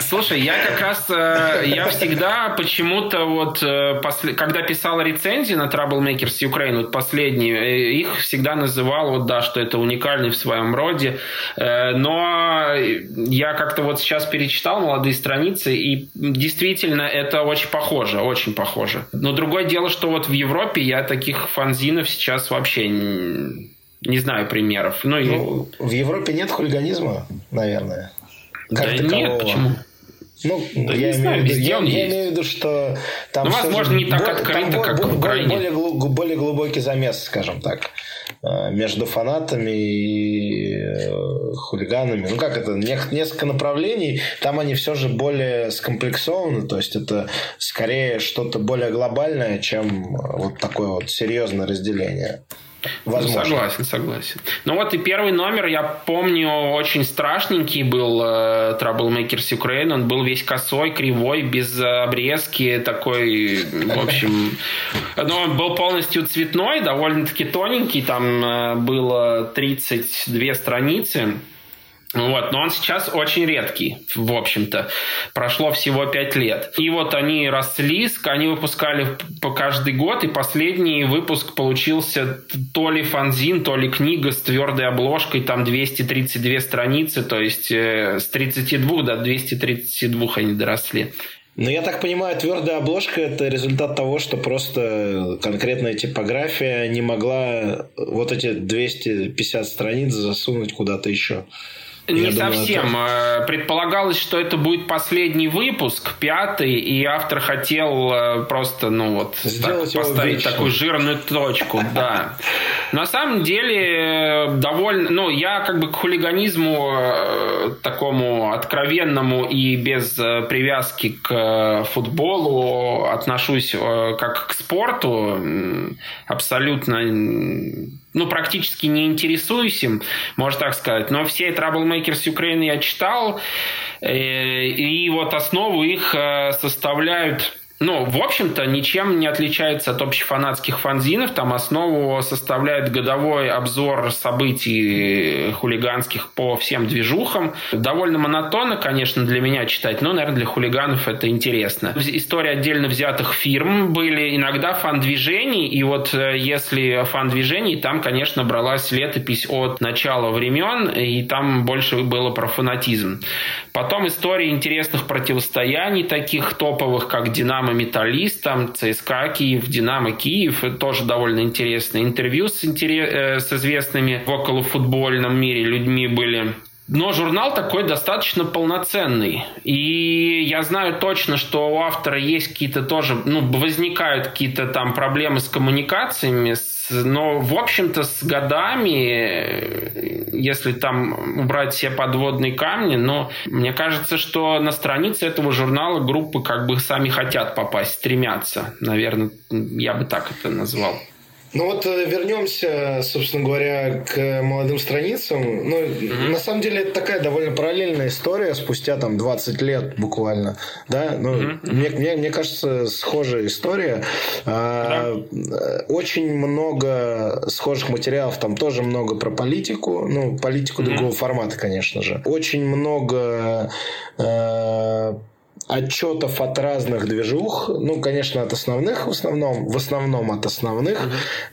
Слушай, я как раз, э, я всегда почему-то вот, э, когда писал рецензии на Troublemakers Ukraine, вот последние, э, их всегда называл, вот да, что это уникальный в своем роде, но я как-то вот сейчас перечитал молодые страницы, и действительно это очень похоже, очень похоже. Но другое дело, что вот в Европе я таких фанзинов сейчас вообще Не знаю примеров. Ну, ну и... В Европе нет хулиганизма, наверное. Как да такового. нет, почему? Ну, да я, имею знаю, виду, я, я имею в виду, что там... Ну, возможно, не так открыто, как в Украине. Более, более глубокий замес, скажем так, э, между фанатами и э, хулиганами. Ну, как это, несколько направлений, там они все же более скомплексованы, то есть это скорее что-то более глобальное, чем вот такое вот серьезное разделение. Возможно. Ну, согласен, согласен. Ну вот и первый номер, я помню, очень страшненький был э, Troublemakers Ukraine. Он был весь косой, кривой, без обрезки, такой, в общем... *laughs* Но он был полностью цветной, довольно-таки тоненький. Там э, было 32 страницы. Вот, но он сейчас очень редкий, в общем-то. Прошло всего пять лет. И вот они росли, они выпускали по каждый год, и последний выпуск получился то ли фанзин, то ли книга с твердой обложкой, там 232 страницы, то есть э, с 32 до 232 они доросли. Ну, я так понимаю, твердая обложка – это результат того, что просто конкретная типография не могла вот эти 250 страниц засунуть куда-то еще. Не Я совсем. Думаю, это... Предполагалось, что это будет последний выпуск, пятый, и автор хотел э, просто, ну вот, так, поставить вечным. такую жирную точку, *laughs* да. На самом деле, довольно, ну, я как бы к хулиганизму э, такому откровенному и без э, привязки к футболу отношусь как к спорту абсолютно ну, практически не интересуюсь им, можно так сказать. Но все Troublemakers Ukraine я читал, э, и вот основу их э, составляют ну, в общем-то, ничем не отличается от общефанатских фанзинов. Там основу составляет годовой обзор событий хулиганских по всем движухам. Довольно монотонно, конечно, для меня читать, но, наверное, для хулиганов это интересно. История отдельно взятых фирм были иногда фан-движений, и вот э, если фан-движений, там, конечно, бралась летопись от начала времен, и там больше было про фанатизм. Потом истории интересных противостояний, таких топовых, как «Динамо Металлист, там ЦСКА Киев, Динамо Киев. Тоже довольно интересно. Интервью с, интерес, э, с известными в околофутбольном мире людьми были. Но журнал такой достаточно полноценный. И я знаю точно, что у автора есть какие-то тоже, ну, возникают какие-то там проблемы с коммуникациями, с но, в общем-то, с годами, если там убрать все подводные камни, но мне кажется, что на странице этого журнала группы как бы сами хотят попасть, стремятся. Наверное, я бы так это назвал. Ну вот э, вернемся, собственно говоря, к молодым страницам. Ну, mm-hmm. на самом деле, это такая довольно параллельная история, спустя там 20 лет буквально. Да, ну, mm-hmm. мне, мне, мне кажется, схожая история. А, Очень много схожих материалов, там тоже много про политику, ну, политику mm-hmm. другого формата, конечно же. Очень много а, отчетов от разных движух, ну, конечно, от основных в основном, в основном от основных,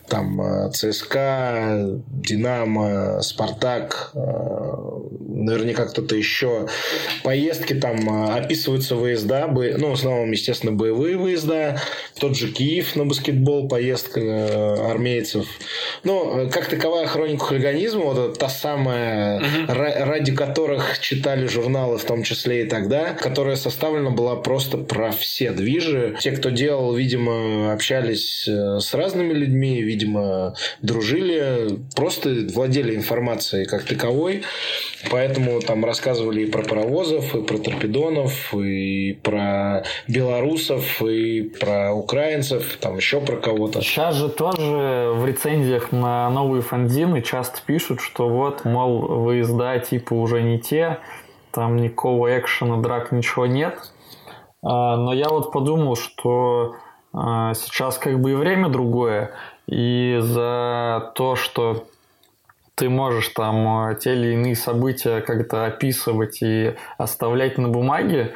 там э, ЦСКА, Динамо, Спартак, э, наверняка кто-то еще, поездки там э, описываются выезда, ну, в основном, естественно, боевые выезда, тот же Киев на баскетбол, поездка армейцев, ну, как таковая хроника хулиганизма, вот та самая, угу. ради которых читали журналы, в том числе и тогда, которая составлена она была просто про все движи. Те, кто делал, видимо, общались э, с разными людьми, видимо, дружили, просто владели информацией как таковой. Поэтому там рассказывали и про паровозов, и про торпедонов, и про белорусов, и про украинцев, там еще про кого-то. Сейчас же тоже в рецензиях на новые фанзины часто пишут, что вот, мол, выезда типа уже не те, там никакого экшена, драк, ничего нет. А, но я вот подумал, что а, сейчас как бы и время другое, и за то, что ты можешь там а, те или иные события как-то описывать и оставлять на бумаге,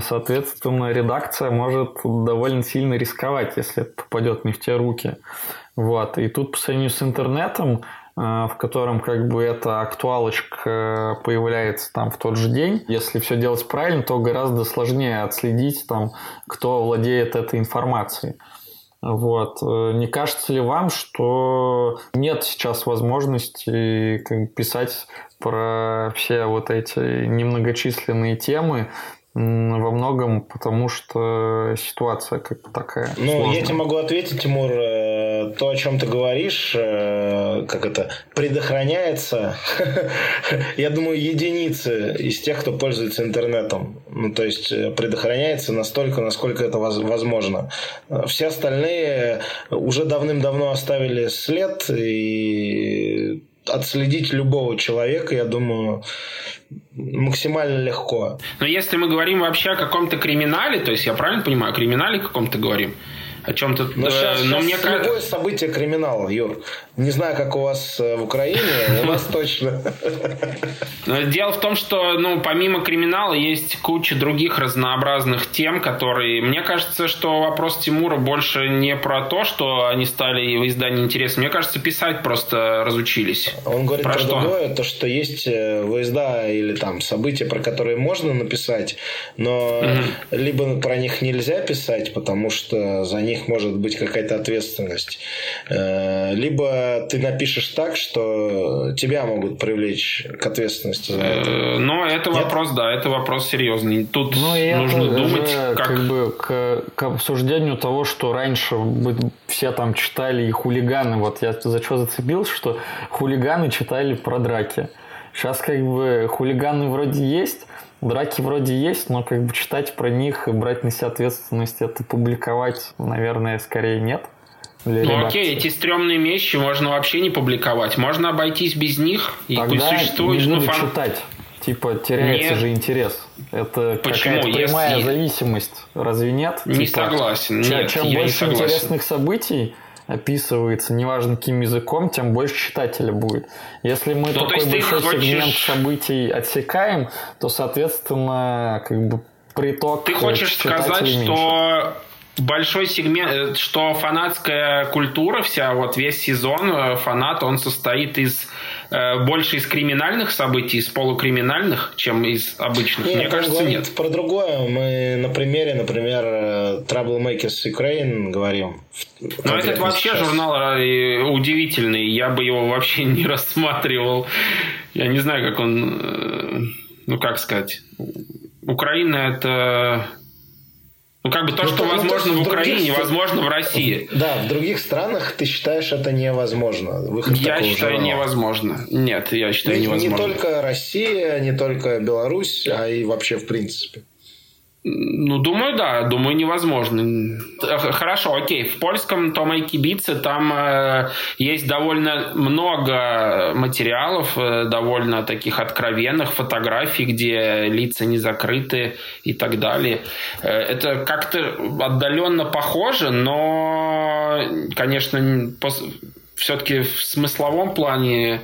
соответственно, редакция может довольно сильно рисковать, если это попадет не в те руки. Вот. И тут по сравнению с интернетом в котором как бы эта актуалочка появляется там в тот же день. Если все делать правильно, то гораздо сложнее отследить там, кто владеет этой информацией. Вот. Э, не кажется ли вам, что нет сейчас возможности писать про все вот эти немногочисленные темы, во многом потому, что ситуация как такая. Ну, сложная. я тебе могу ответить, Тимур, э, то, о чем ты говоришь, э, как это, предохраняется, *laughs* я думаю, единицы из тех, кто пользуется интернетом. Ну, то есть, э, предохраняется настолько, насколько это возможно. Все остальные уже давным-давно оставили след, и отследить любого человека, я думаю, максимально легко. Но если мы говорим вообще о каком-то криминале, то есть я правильно понимаю, о криминале каком-то говорим, о чем-то... Но сейчас, э, но сейчас мне любое событие криминала, Юр. Не знаю, как у вас э, в Украине, у *laughs* нас точно. Дело в том, что ну, помимо криминала есть куча других разнообразных тем, которые... Мне кажется, что вопрос Тимура больше не про то, что они стали в издании интересны. Мне кажется, писать просто разучились. Он говорит про, про что? другое, то, что есть э, выезда или там события, про которые можно написать, но угу. либо про них нельзя писать, потому что за них может быть какая-то ответственность, э, либо ты напишешь так, что тебя могут привлечь к ответственности за это. Э, но это Нет? вопрос, да, это вопрос серьезный. Тут ну, нужно это думать, как... как бы к, к обсуждению того, что раньше все там читали и хулиганы. Вот я за что зацепился, что хулиганы читали про драки. Сейчас как бы хулиганы вроде есть, Драки вроде есть, но как бы читать про них и брать на себя ответственность, это публиковать, наверное, скорее нет. Ну редакции. окей, эти стрёмные вещи можно вообще не публиковать. Можно обойтись без них и Тогда пусть существует. Не буду фан... читать. Типа теряется нет. же интерес. Это какая-то прямая Если... зависимость. Разве нет? Не типа, согласен. Чем, нет, чем больше интересных событий описывается, неважно каким языком, тем больше читателя будет. Если мы ну, такой большой хочешь... сегмент событий отсекаем, то, соответственно, как бы приток Ты хочешь сказать, меньше. что большой сегмент, э, что фанатская культура вся, вот весь сезон э, фанат, он состоит из э, больше из криминальных событий, из полукриминальных, чем из обычных. Нет, Мне кажется, нет. Про другое. Мы на примере, например, Troublemakers Ukraine говорим. Ну, этот вообще сейчас. журнал удивительный. Я бы его вообще *laughs* не рассматривал. Я не знаю, как он... Ну, как сказать. Украина это ну, как бы то, ну, что то, возможно ну, в Украине, других... невозможно в России. Да, в других странах ты считаешь это невозможно. Выход я считаю журнала. невозможно. Нет, я считаю не, невозможно. Не только Россия, не только Беларусь, а и вообще в принципе. Ну, думаю, да, думаю, невозможно. Хорошо, окей. В польском Тома и Кибице там э, есть довольно много материалов, э, довольно таких откровенных фотографий, где лица не закрыты и так далее. Э, это как-то отдаленно похоже, но, конечно, все-таки в смысловом плане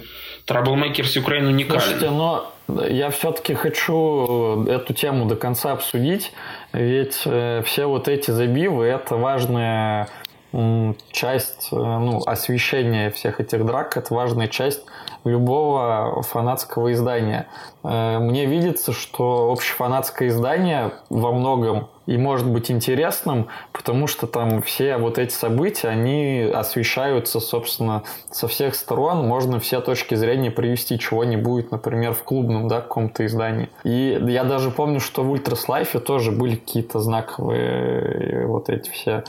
Trouble Украины уникален. Слушайте, но я все-таки хочу эту тему до конца обсудить, ведь э, все вот эти забивы – это важная часть э, ну, освещения всех этих драк, это важная часть любого фанатского издания. Э, мне видится, что общефанатское издание во многом и может быть интересным, потому что там все вот эти события, они освещаются, собственно, со всех сторон. Можно все точки зрения привести, чего не будет, например, в клубном, да, каком-то издании. И я даже помню, что в Ультрас Лайфе тоже были какие-то знаковые вот эти все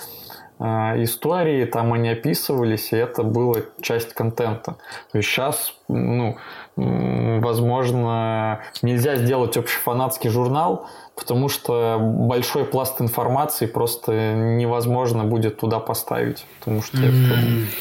истории, там они описывались, и это была часть контента. То есть сейчас, ну, возможно, нельзя сделать общефанатский журнал, потому что большой пласт информации просто невозможно будет туда поставить, потому что это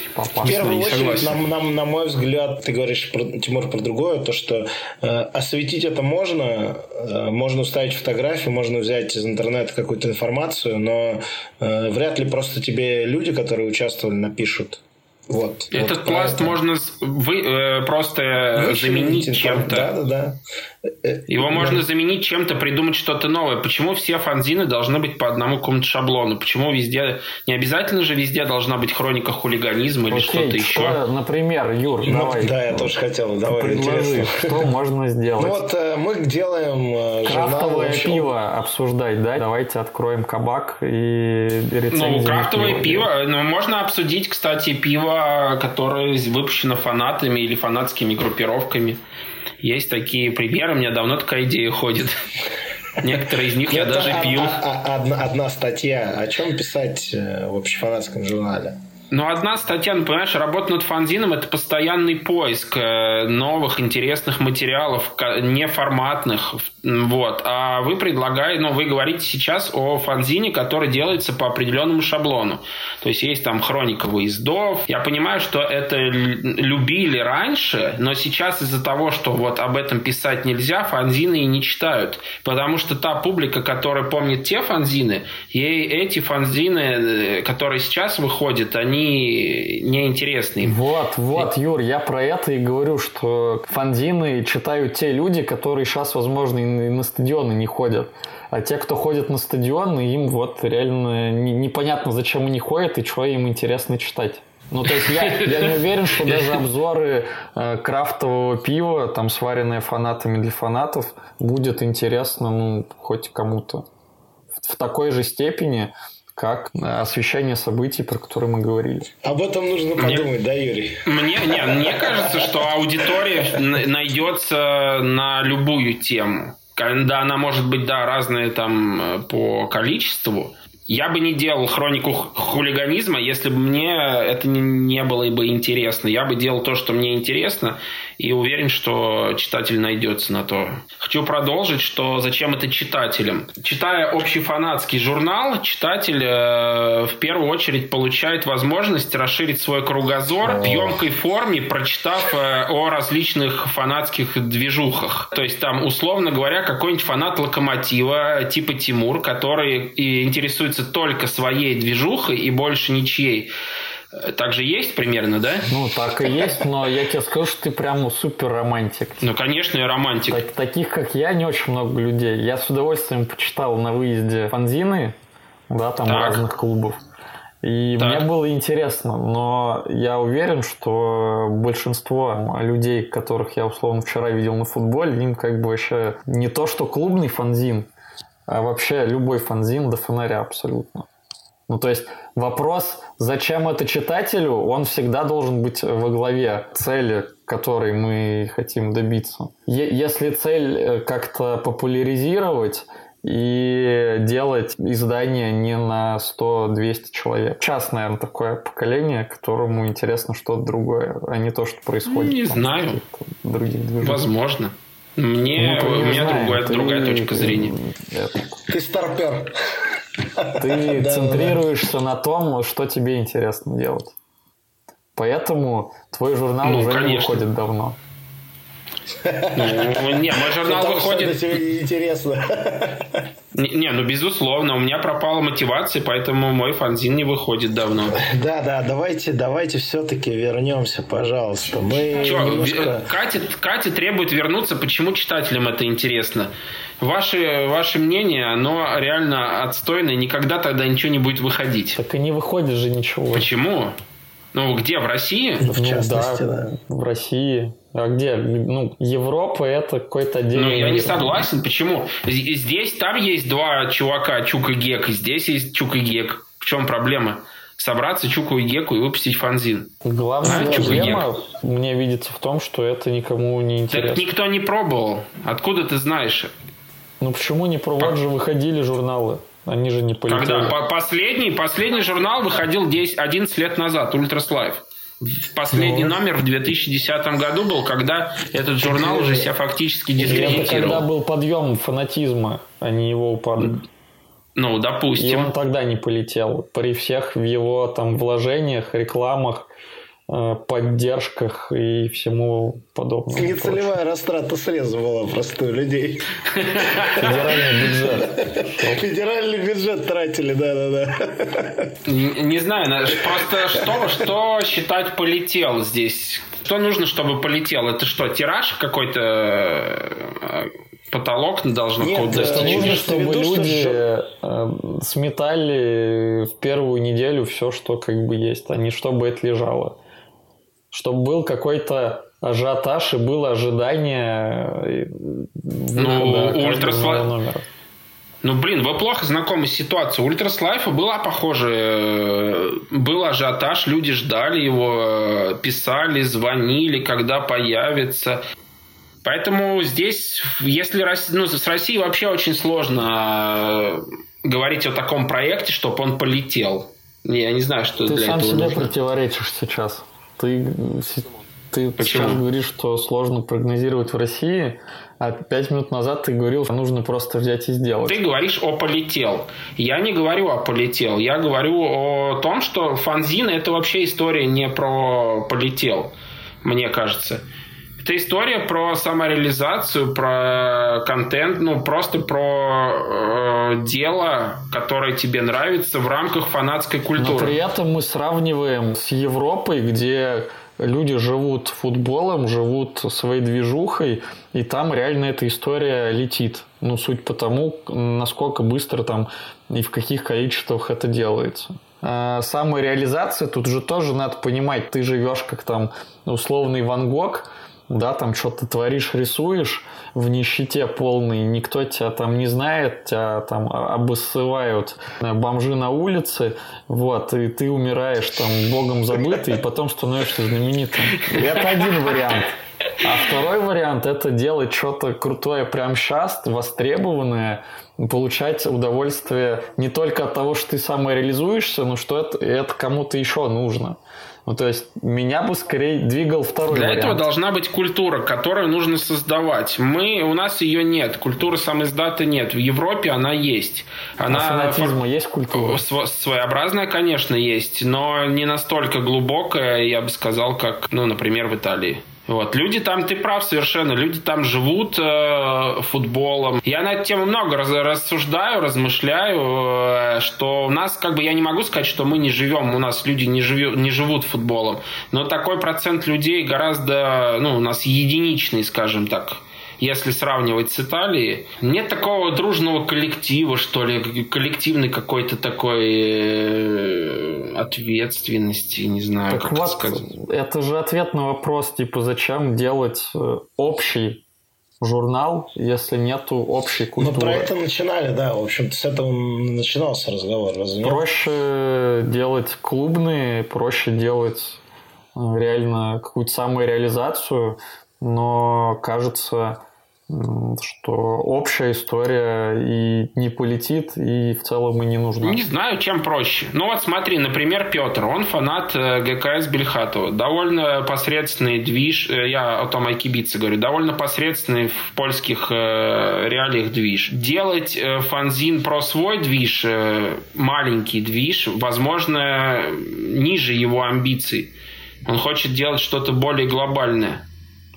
типа. В первую очередь, на, на, на мой взгляд, ты говоришь, про, Тимур, про другое, то, что э, осветить это можно, э, можно уставить фотографию, можно взять из интернета какую-то информацию, но э, вряд ли просто тебе люди, которые участвовали, напишут Вот, Этот вот пласт поэтому. можно вы, э, просто Вычленить заменить чем-то. Да, да, да. Э, Его да. можно заменить чем-то, придумать что-то новое. Почему все фанзины должны быть по одному какому-то шаблону? Почему везде... Не обязательно же везде должна быть хроника хулиганизма или что-то Окей, еще. что, например, Юр, Ну, давай. да, я тоже хотел. Давай, Предложи, интересно. что можно сделать? Ну вот э, мы делаем э, журнал, Крафтовое общем, пиво обсуждать, да? Давайте откроем кабак и рецензию Ну, крафтовое пиво. пиво, ну, можно обсудить, кстати, пиво, которое выпущено фанатами или фанатскими группировками. Есть такие примеры, у меня давно такая идея ходит. Некоторые из них я даже пью. а- а- Одна, одна статья. О чем писать э, в общефанатском журнале? Ну, одна статья, ну, понимаешь, работа над фанзином – это постоянный поиск э, новых интересных материалов, неформатных, вот. А вы предлагаете, ну, вы говорите сейчас о фанзине, который делается по определенному шаблону. То есть, есть там хроника выездов. Я понимаю, что это любили раньше, но сейчас из-за того, что вот об этом писать нельзя, фанзины и не читают. Потому что та публика, которая помнит те фанзины, ей эти фанзины, э, которые сейчас выходят, они неинтересны. им. Вот, вот, Юр, я про это и говорю, что фанзины читают те люди, которые сейчас, возможно, и на стадионы не ходят. А те, кто ходят на стадионы, им вот реально не- непонятно, зачем они ходят и что им интересно читать. Ну, то есть я, я не уверен, что даже обзоры э, крафтового пива, там, сваренные фанатами для фанатов, будет интересно, ну, хоть кому-то. В, в такой же степени, как освещение событий, про которые мы говорили. Об этом нужно подумать, да, Юрий? Мне, не, мне кажется, что аудитория найдется на любую тему. Да, она может быть, да, разная там э, по количеству. Я бы не делал хронику хулиганизма, если бы мне это не, не было бы интересно. Я бы делал то, что мне интересно, и уверен, что читатель найдется на то. Хочу продолжить, что зачем это читателям. Читая общий фанатский журнал, читатель э, в первую очередь получает возможность расширить свой кругозор в емкой форме, прочитав э, о различных фанатских движухах. То есть там, условно говоря, какой-нибудь фанат локомотива типа Тимур, который и интересуется только своей движухой и больше ничьей. Так же есть примерно, да? Ну, так и есть, но я тебе скажу, что ты прям супер романтик. Ну, конечно, я романтик. Так- таких, как я, не очень много людей. Я с удовольствием почитал на выезде фанзины, да, там Так. разных клубов. И Так. мне было интересно, но я уверен, что большинство людей, которых я условно вчера видел на футболе, им как бы вообще не то, что клубный фанзин, а вообще любой фанзин до фонаря абсолютно. Ну, то есть вопрос, зачем это читателю, он всегда должен быть во главе цели, которой мы хотим добиться. Е- если цель э, как-то популяризировать и делать издание не на 100-200 человек. Сейчас, наверное, такое поколение, которому интересно что-то другое, а не то, что происходит. Не там знаю. каких-то других движениях. Возможно. Мне, Ну, у меня знаешь, другая, ты- другая точка зрения. Ты старпер. Ты *laughs* центрируешься на том, что тебе интересно делать. Поэтому твой журнал Ну, уже не выходит давно. Ну, не, мой журнал выходит... интересно. Не, ну безусловно, у меня пропала мотивация, поэтому мой фанзин не выходит давно. Да, да, давайте, давайте все-таки вернемся, пожалуйста. Мы Чё, немножко... в- Катя, Катя требует вернуться, почему читателям это интересно? Ваше, ваше мнение, оно реально отстойное, никогда тогда ничего не будет выходить. Так и не выходит же ничего. Почему? Ну, где, в России? В Ну частности, да, да. в России. А где? Ну, Европа это какой-то Ну, отдельный я не согласен. Почему? Здесь, там есть два чувака, Чук и Гек, и здесь есть Чук и Гек. В чем проблема? Собраться Чуку и Геку и выпустить фанзин. Главная А, проблема мне видится в том, что это никому не Так интересно. никто не пробовал. Откуда ты знаешь? Ну почему не про вот же выходили журналы? Они же не полетели. Когда По- последний, последний журнал выходил 10, 11 лет назад, Ultras Life. Последний Ну. номер в 2010 году был, когда этот журнал уже себя фактически Это когда дискредитировал. был подъем фанатизма, а не его упадок. Ну, И он допустим. тогда не полетел. При всех в его там вложениях, рекламах поддержках и всему подобному. Нецелевая растрата средств была просто у людей. Федеральный бюджет. Федеральный бюджет тратили, да-да-да. Не знаю, просто что, что считать полетел здесь? Что нужно, чтобы полетел? Это что, тираж какой-то э, потолок должно Нет, достичь. нужно, чтобы люди что... Э, сметали в первую неделю все, что как бы есть, а не чтобы это лежало чтобы был какой-то ажиотаж и было ожидание ну, ультраслайф... номера. Ну, блин, вы плохо знакомы с ситуацией. У Ультраслайфа была похожая... Был ажиотаж, люди ждали его, писали, звонили, когда появится. Поэтому здесь, если ну, с Россией вообще очень сложно говорить о таком проекте, чтобы он полетел. Я не знаю, что Ты для сам этого себе нужно. противоречишь сейчас. Ты, ты сейчас говоришь, что сложно прогнозировать в России, а пять минут назад ты говорил, что нужно просто взять и сделать. Ты говоришь о полетел. Я не говорю о полетел. Я говорю о том, что фанзин это вообще история не про полетел, мне кажется. Это история про самореализацию, про контент, ну просто про э, дело, которое тебе нравится в рамках фанатской культуры. Но при этом мы сравниваем с Европой, где люди живут футболом, живут своей движухой, и там реально эта история летит. Ну, суть по тому, насколько быстро там и в каких количествах это делается. А самореализация, тут же тоже надо понимать, ты живешь как там условный Ван Гог, да, там что-то творишь, рисуешь в нищете полной, никто тебя там не знает, тебя там обоссывают бомжи на улице, вот, и ты умираешь там богом забытый, и потом становишься знаменитым. Это один вариант. А второй вариант – это делать что-то крутое прямо сейчас, востребованное, получать удовольствие не только от того, что ты самореализуешься, но что это, это кому-то еще нужно. Ну, то есть, меня бы скорее двигал второй Для вариант. этого должна быть культура, которую нужно создавать. Мы, у нас ее нет. Культуры самиздата нет. В Европе она есть. Она, а фанатизма есть культура? Своеобразная, конечно, есть, но не настолько глубокая, я бы сказал, как, ну, например, в Италии. Вот. Люди там, ты прав совершенно, люди там живут э, футболом. Я на эту тему много раз, рассуждаю, размышляю, э, что у нас, как бы, я не могу сказать, что мы не живем, у нас люди не, живет, не живут футболом, но такой процент людей гораздо, ну, у нас единичный, скажем так если сравнивать с Италией. Нет такого дружного коллектива, что ли, коллективной какой-то такой э, ответственности, не знаю, так как вот, это сказать. Это же ответ на вопрос, типа, зачем делать э, общий журнал, если нету общей культуры. Ну, про это начинали, да, в общем-то, с этого начинался разговор, разве нет? Проще делать клубные, проще делать э, реально какую-то самореализацию, но кажется, что общая история и не полетит, и в целом и не нужна. Не знаю, чем проще. Ну вот смотри, например, Петр, он фанат э, ГКС Бельхатова. Довольно посредственный движ, э, я о том Айкибице говорю, довольно посредственный в польских э, реалиях движ. Делать фанзин про свой движ, маленький движ, возможно, ниже его амбиций. Он хочет делать что-то более глобальное.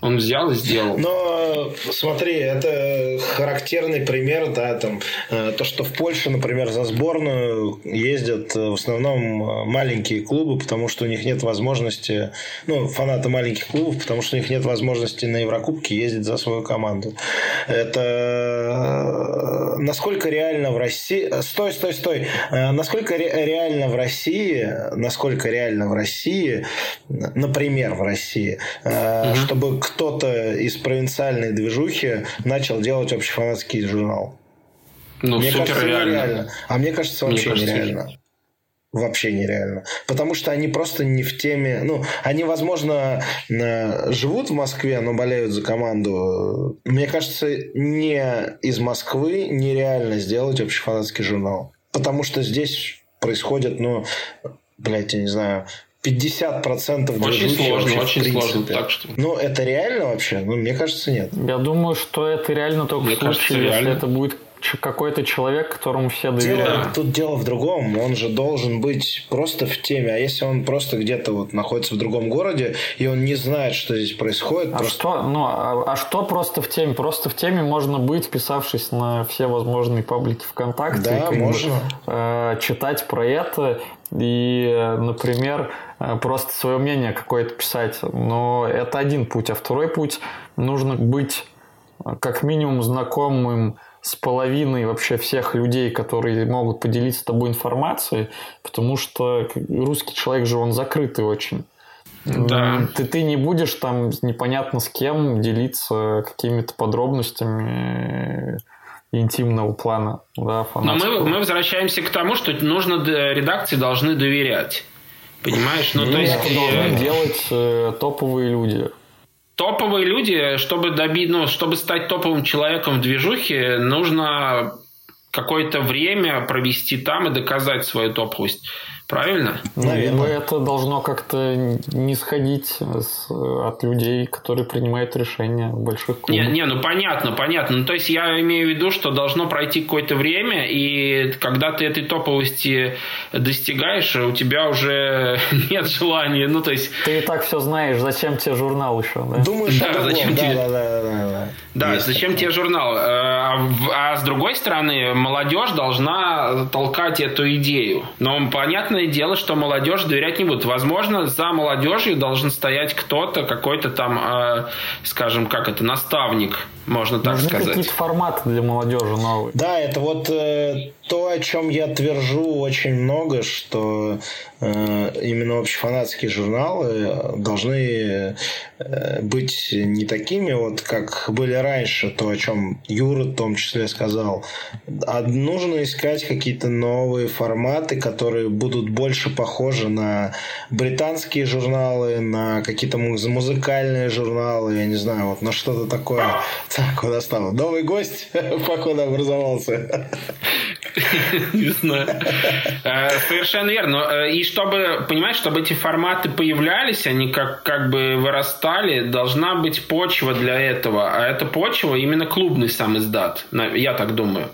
Он взял и сделал. Но смотри, это характерный пример, да, там, э, то, что в Польше, например, за сборную ездят в основном маленькие клубы, потому что у них нет возможности, ну, фанаты маленьких клубов, потому что у них нет возможности на Еврокубке ездить за свою команду. Это э, насколько реально в России... Стой, стой, стой. Э, насколько ре... реально в России, насколько реально в России, например, в России, угу. чтобы кто-то из провинциальной движухи начал делать общефанатский журнал. Ну, мне супер кажется, реально. нереально. А мне кажется, вообще мне кажется, нереально. Вообще нереально. Потому что они просто не в теме... Ну, они, возможно, живут в Москве, но болеют за команду. Мне кажется, не из Москвы нереально сделать общефанатский журнал. Потому что здесь происходит, ну, блядь, я не знаю, 50% Очень сложно, очень сложно. Так что... Ну, это реально вообще? Ну, мне кажется, нет. Я думаю, что это реально только мне в случае, кажется, если реально. это будет какой-то человек, которому все доверяют. Дело, тут дело в другом. Он же должен быть просто в теме. А если он просто где-то вот находится в другом городе, и он не знает, что здесь происходит... А, просто... что, ну, а, а что просто в теме? Просто в теме можно быть, писавшись на все возможные паблики ВКонтакте. Да, можно. Бы, э, читать про это и, например, э, просто свое мнение какое-то писать. Но это один путь. А второй путь нужно быть э, как минимум знакомым с половиной вообще всех людей, которые могут поделиться с тобой информацией, потому что русский человек же, он закрытый очень. Да. Ты, ты не будешь там непонятно с кем делиться какими-то подробностями интимного плана. Да, Но мы, мы возвращаемся к тому, что нужно редакции должны доверять. Понимаешь? Ну, то есть... Это должны делать э, топовые люди топовые люди, чтобы добить, ну, чтобы стать топовым человеком в движухе, нужно какое-то время провести там и доказать свою топовость. Правильно? Наверное. это должно как-то не сходить с, от людей, которые принимают решения в больших клубах. Не, не, ну понятно, понятно. Ну, то есть я имею в виду, что должно пройти какое-то время, и когда ты этой топовости достигаешь, у тебя уже *laughs* нет желания. Ну, то есть... Ты и так все знаешь, зачем тебе журнал еще, да? Думаешь, да, зачем да, тебе... Да, да, да, да. Да, Есть зачем тебе журнал? Э, а, а с другой стороны, молодежь должна толкать эту идею. Но понятно, понятное дело, что молодежь доверять не будет. Возможно, за молодежью должен стоять кто-то, какой-то там, э, скажем, как это, наставник, можно так Нужны сказать. какие-то форматы для молодежи новые. Да, это вот э, то, о чем я твержу очень много, что э, именно общефанатские журналы должны э, быть не такими, вот как были раньше, то, о чем Юра в том числе сказал, а нужно искать какие-то новые форматы, которые будут больше похожи на британские журналы, на какие-то музыкальные журналы, я не знаю, вот на что-то такое так, у нас там новый гость, *laughs* походу, образовался. Не знаю. Э, совершенно верно. Э, и чтобы, понимаешь, чтобы эти форматы появлялись, они как, как бы вырастали, должна быть почва для этого. А эта почва именно клубный сам издат. Я так думаю.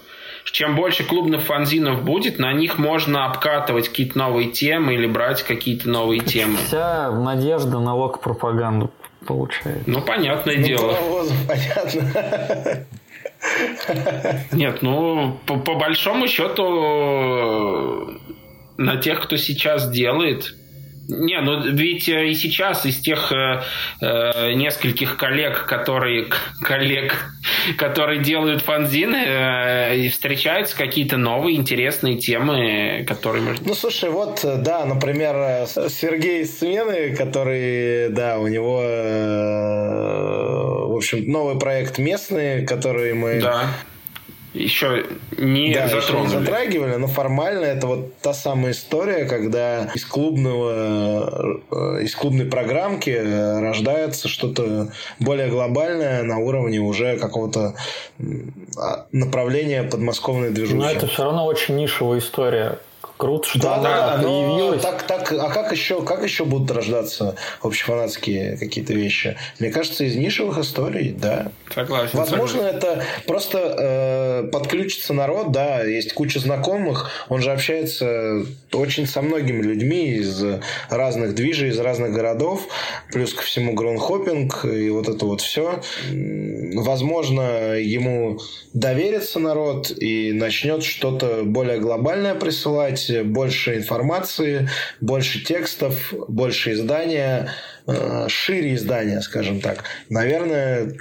Чем больше клубных фанзинов будет, на них можно обкатывать какие-то новые темы или брать какие-то новые темы. Вся надежда на лок-пропаганду получается. Ну, понятное ну, дело. Паровозом, понятно. Нет, ну, по, по большому счету, на тех, кто сейчас делает, не, ну ведь э, и сейчас из тех э, э, нескольких коллег, которые коллег, которые делают фанзины, э, встречаются какие-то новые интересные темы, которые можно. Ну слушай, вот да, например, э, Сергей Смены, который, да, у него, э, в общем, новый проект местный, который мы да еще не да, затронули. Еще не затрагивали, но формально это вот та самая история, когда из клубного, э, из клубной программки рождается что-то более глобальное на уровне уже какого-то а, направления подмосковной движухи. Но это все равно очень нишевая история круто, что да, она да, появилась. Так, так, а как еще, как еще будут рождаться общефанатские какие-то вещи? Мне кажется, из нишевых историй, да. Согласен. Возможно, согласен. это просто э, подключится народ, да, есть куча знакомых, он же общается очень со многими людьми из разных движей, из разных городов, плюс ко всему гроунхоппинг и вот это вот все. Возможно, ему доверится народ и начнет что-то более глобальное присылать, больше информации, больше текстов, больше издания, э, шире издания, скажем так. Наверное,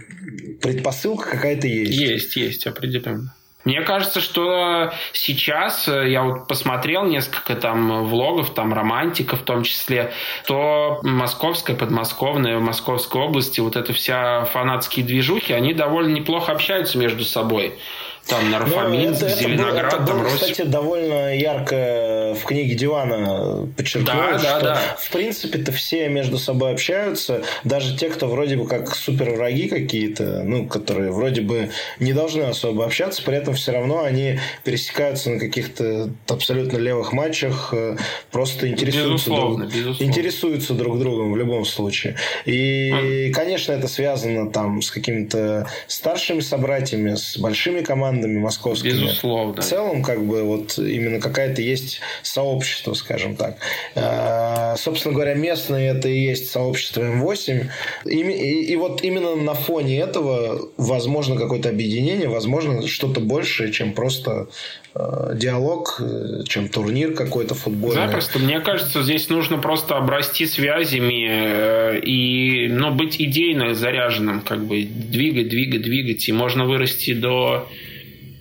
предпосылка какая-то есть. Есть, есть, определенно. Мне кажется, что сейчас, э, я вот посмотрел несколько там влогов, там романтика в том числе, то московская, подмосковная, в Московской области, вот эта вся фанатские движухи, они довольно неплохо общаются между собой там Нарфаминск, ну, Зеленоград, это было, там Рось. кстати, довольно ярко в книге Дивана подчеркнулось, да, да, что да. в принципе-то все между собой общаются, даже те, кто вроде бы как супер враги какие-то, ну, которые вроде бы не должны особо общаться, при этом все равно они пересекаются на каких-то абсолютно левых матчах, э, просто интересуются, безусловно, друг, безусловно. интересуются друг другом в любом случае. И, а. конечно, это связано там с какими-то старшими собратьями, с большими командами, командами московскими. Безусловно. В целом, как бы, вот именно какая-то есть сообщество, скажем так. А, собственно говоря, местные это и есть сообщество М8. И, и, и вот именно на фоне этого возможно какое-то объединение, возможно что-то большее, чем просто э, диалог, э, чем турнир какой-то футбольный. Запросто. Мне кажется, здесь нужно просто обрасти связями э, и ну, быть идейно заряженным, как бы двигать, двигать, двигать. И можно вырасти до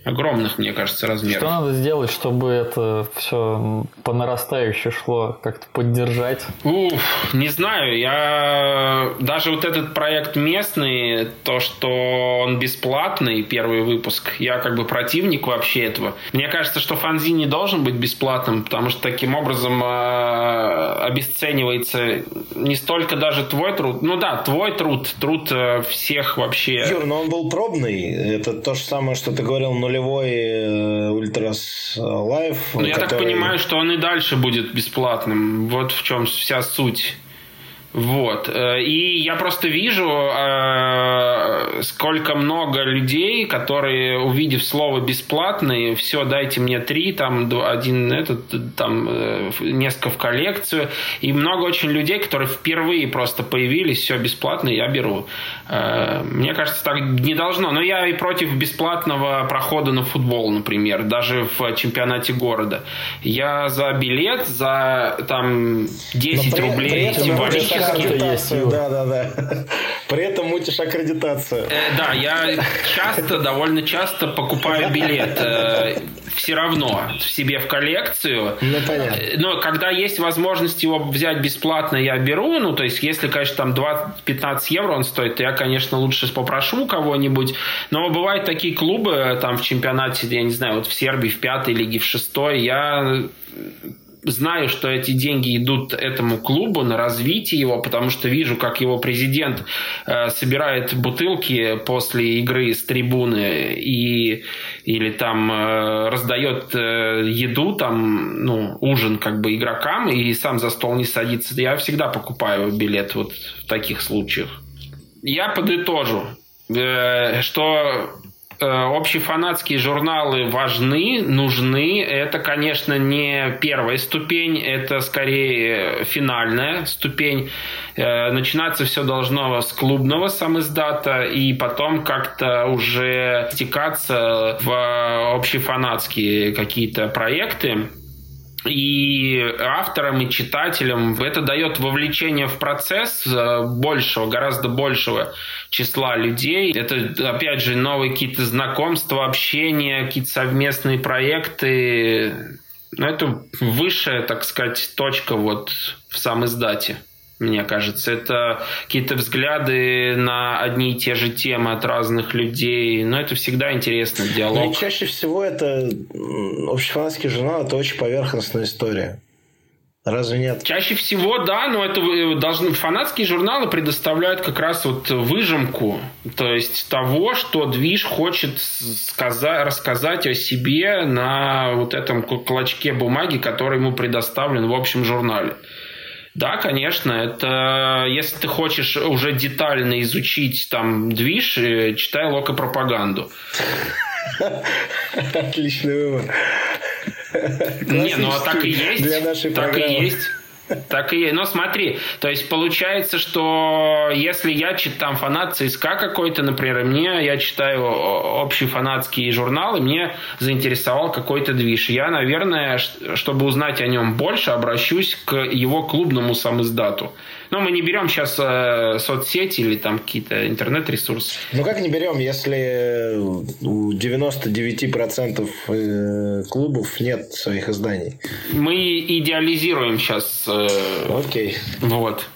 огромных, мне кажется, размеров. Что надо сделать, чтобы это все по нарастающей шло, как-то поддержать? Уф, не знаю, я даже вот этот проект местный, то, что он бесплатный, первый выпуск, я как бы противник вообще этого. Мне кажется, что фанзи не должен быть бесплатным, потому что таким образом э, обесценивается не столько даже твой труд, ну да, твой труд, труд э, всех вообще. Юр, но он был пробный, это то же самое, что ты говорил, нулевой нулевой Ultras Life. Ну, я так понимаю, что он и дальше будет бесплатным. Вот в чем вся суть. Вот. Э, и я просто вижу, э, сколько много людей, которые, увидев слово бесплатный, все, дайте мне три, там один этот, там э, несколько в коллекцию. И много очень людей, которые впервые просто появились, все бесплатно, я беру. Мне кажется, так не должно. Но я и против бесплатного прохода на футбол, например, даже в чемпионате города. Я за билет, за там 10 при, рублей при символически аккредитацию, да, да, да. *laughs* При этом мутишь аккредитацию. Э, да, я часто, довольно часто покупаю билет. Э, все равно в себе в коллекцию. Ну, понятно. Э, но когда есть возможность его взять бесплатно, я беру. Ну, то есть, если, конечно, там 20-15 евро он стоит, то я, конечно, лучше попрошу кого-нибудь. Но бывают такие клубы там в чемпионате, я не знаю, вот в Сербии в пятой лиге, в шестой. Я знаю, что эти деньги идут этому клубу на развитие его, потому что вижу, как его президент э, собирает бутылки после игры с трибуны и или там э, раздает э, еду, там, ну, ужин как бы игрокам и сам за стол не садится. Я всегда покупаю билет вот в таких случаях. Я подытожу, э, что общефанатские журналы важны, нужны. Это, конечно, не первая ступень, это скорее финальная ступень. Э, начинаться все должно с клубного самиздата и потом как-то уже стекаться в общефанатские какие-то проекты и авторам, и читателям это дает вовлечение в процесс э, большего, гораздо большего числа людей. Это, опять же, новые какие-то знакомства, общение, какие-то совместные проекты. Ну, это высшая, так сказать, точка вот в сам издате мне кажется. Это какие-то взгляды на одни и те же темы от разных людей. Но это всегда интересно, диалог. Ну, чаще всего это общефанатский журнал, это очень поверхностная история. Разве нет? Чаще всего, да, но это должны фанатские журналы предоставляют как раз вот выжимку, то есть того, что движ хочет сказать, рассказать о себе на вот этом клочке бумаги, который ему предоставлен в общем журнале. Да, конечно, это если ты хочешь уже детально изучить там движ, э, читай локопропаганду. *laughs* Отличный выбор. Не, ну а так и есть. Для нашей так программы. и есть. Так и. Но смотри, то есть получается, что если я читаю фанат ЦСКА какой-то, например, мне, я читаю общие фанатские журналы, мне заинтересовал какой-то движ. Я, наверное, чтобы узнать о нем больше, обращусь к его клубному самиздату. Но мы не берем сейчас э, соцсети или там какие-то интернет-ресурсы. Ну как не берем, если у 99% э, клубов нет своих изданий? Мы идеализируем сейчас. Э, Окей. Вот.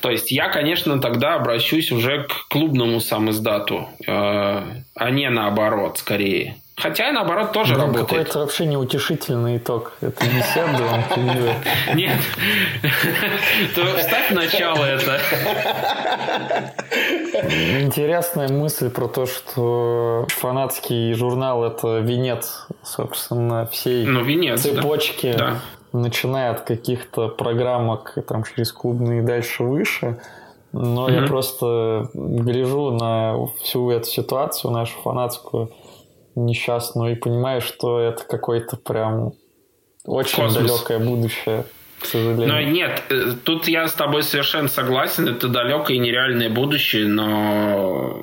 То есть я, конечно, тогда обращусь уже к клубному самиздату, э, а не наоборот, скорее. Хотя, наоборот, тоже ну, работает. Какой-то вообще неутешительный итог. Это беседа вам *laughs* Нет. *laughs* То вставь начало это. Интересная мысль про то, что фанатский журнал – это венец, собственно, всей ну, венец, цепочки. Да. Начиная от каких-то программок там, через клубные и дальше выше. Но mm-hmm. я просто гляжу на всю эту ситуацию, нашу фанатскую – несчастную и понимаешь, что это какой-то прям очень Космос. далекое будущее. К сожалению. Но нет, э, тут я с тобой совершенно согласен. Это далекое и нереальное будущее, но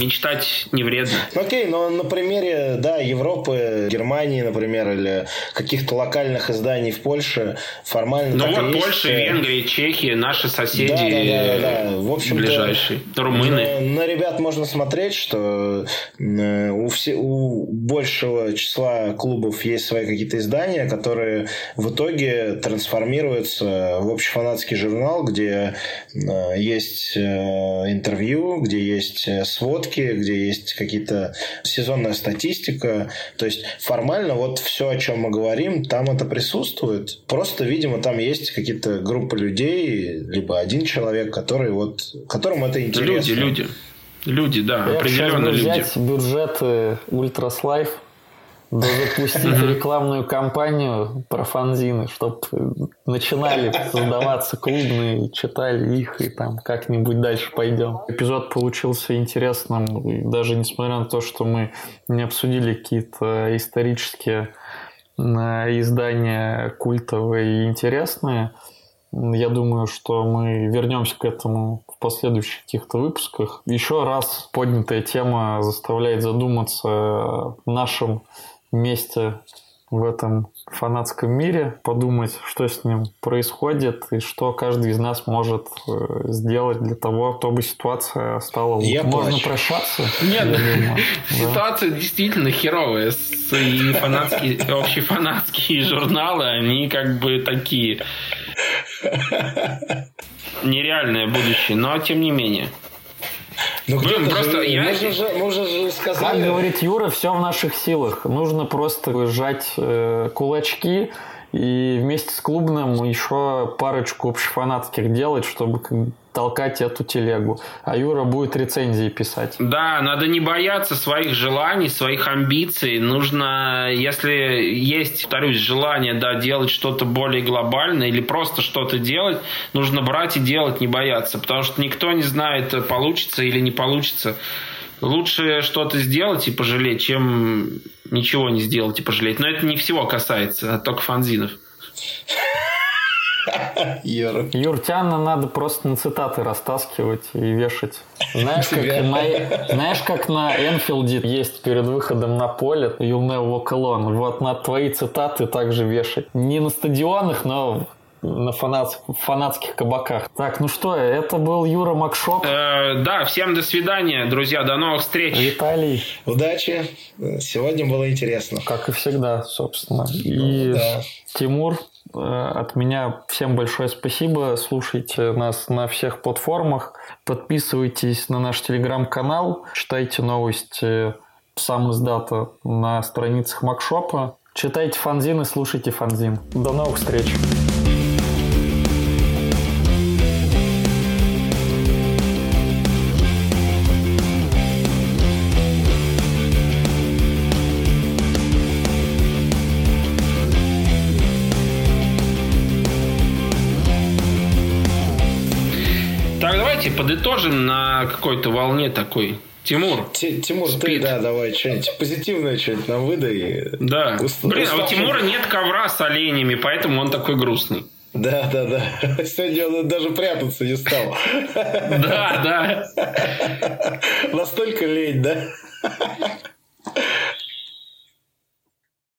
мечтать не вредно. Окей, но на примере, да, Европы, Германии, например, или каких-то локальных изданий в Польше формально Ну вот Польша, есть. Венгрия, Чехия, наши соседи да, да, да, да. В общем ближайшие, румыны. На, на ребят можно смотреть, что э, у, все, у большего числа клубов есть свои какие-то издания, которые в итоге трансформируются в общефанатский журнал, где э, есть э, интервью, где есть сводки, сводки, где есть какие-то сезонная статистика. То есть формально вот все, о чем мы говорим, там это присутствует. Просто, видимо, там есть какие-то группы людей, либо один человек, который вот, которому это интересно. Люди, люди. Люди, да, Я определенно люди. взять бюджеты Ультраслайф Life да запустить рекламную кампанию про фанзины, чтобы начинали создаваться клубные, читали их и там как-нибудь дальше пойдем. Эпизод получился интересным, даже несмотря на то, что мы не обсудили какие-то исторические э, издания культовые и интересные. Я думаю, что мы вернемся к этому в последующих каких-то выпусках. Еще раз поднятая тема заставляет задуматься о нашем месте в этом фанатском мире, подумать, что с ним происходит и что каждый из нас может э, сделать для того, чтобы ситуация стала лучше. Я Можно плачу. прощаться? Нет, *laughs* ситуация действительно херовая. И фанатские, общефанатские *laughs* журналы, они как бы такие *laughs* нереальное будущее, но тем не менее. Ну, Блин, просто же, я... Мы, же, мы уже же сказали... Как говорит Юра, все в наших силах. Нужно просто сжать э, кулачки и вместе с клубным еще парочку общефанатских делать, чтобы толкать эту телегу. А Юра будет рецензии писать. Да, надо не бояться своих желаний, своих амбиций. Нужно, если есть, повторюсь, желание да, делать что-то более глобальное или просто что-то делать, нужно брать и делать, не бояться. Потому что никто не знает, получится или не получится. Лучше что-то сделать и пожалеть, чем ничего не сделать и пожалеть. Но это не всего касается, а только фанзинов. Юр. Юртяна надо просто на цитаты растаскивать и вешать. Знаешь, как на, знаешь, как на Энфилде есть перед выходом на поле You'll never walk alone. Вот на твои цитаты также вешать. Не на стадионах, но на фанат, фанатских кабаках. Так, ну что, это был Юра Макшоп. Э, да, всем до свидания, друзья, до новых встреч. Виталий. Удачи. Сегодня было интересно. Как и всегда, собственно. И ну, да. Тимур, э, от меня всем большое спасибо. Слушайте нас на всех платформах. Подписывайтесь на наш телеграм-канал. Читайте новости сам из дата на страницах Макшопа. Читайте фанзин и слушайте фанзин. До новых встреч! Давайте подытожим на какой-то волне такой. Тимур. Т Тимур, спит. ты, да, давай что-нибудь позитивное что-нибудь нам выдай. Да. Уст Блин, а у Тимура нет ковра с оленями, поэтому он такой грустный. Да, да, да. *laughs* Сегодня он даже прятаться не стал. *laughs* Да, да. Настолько лень, да?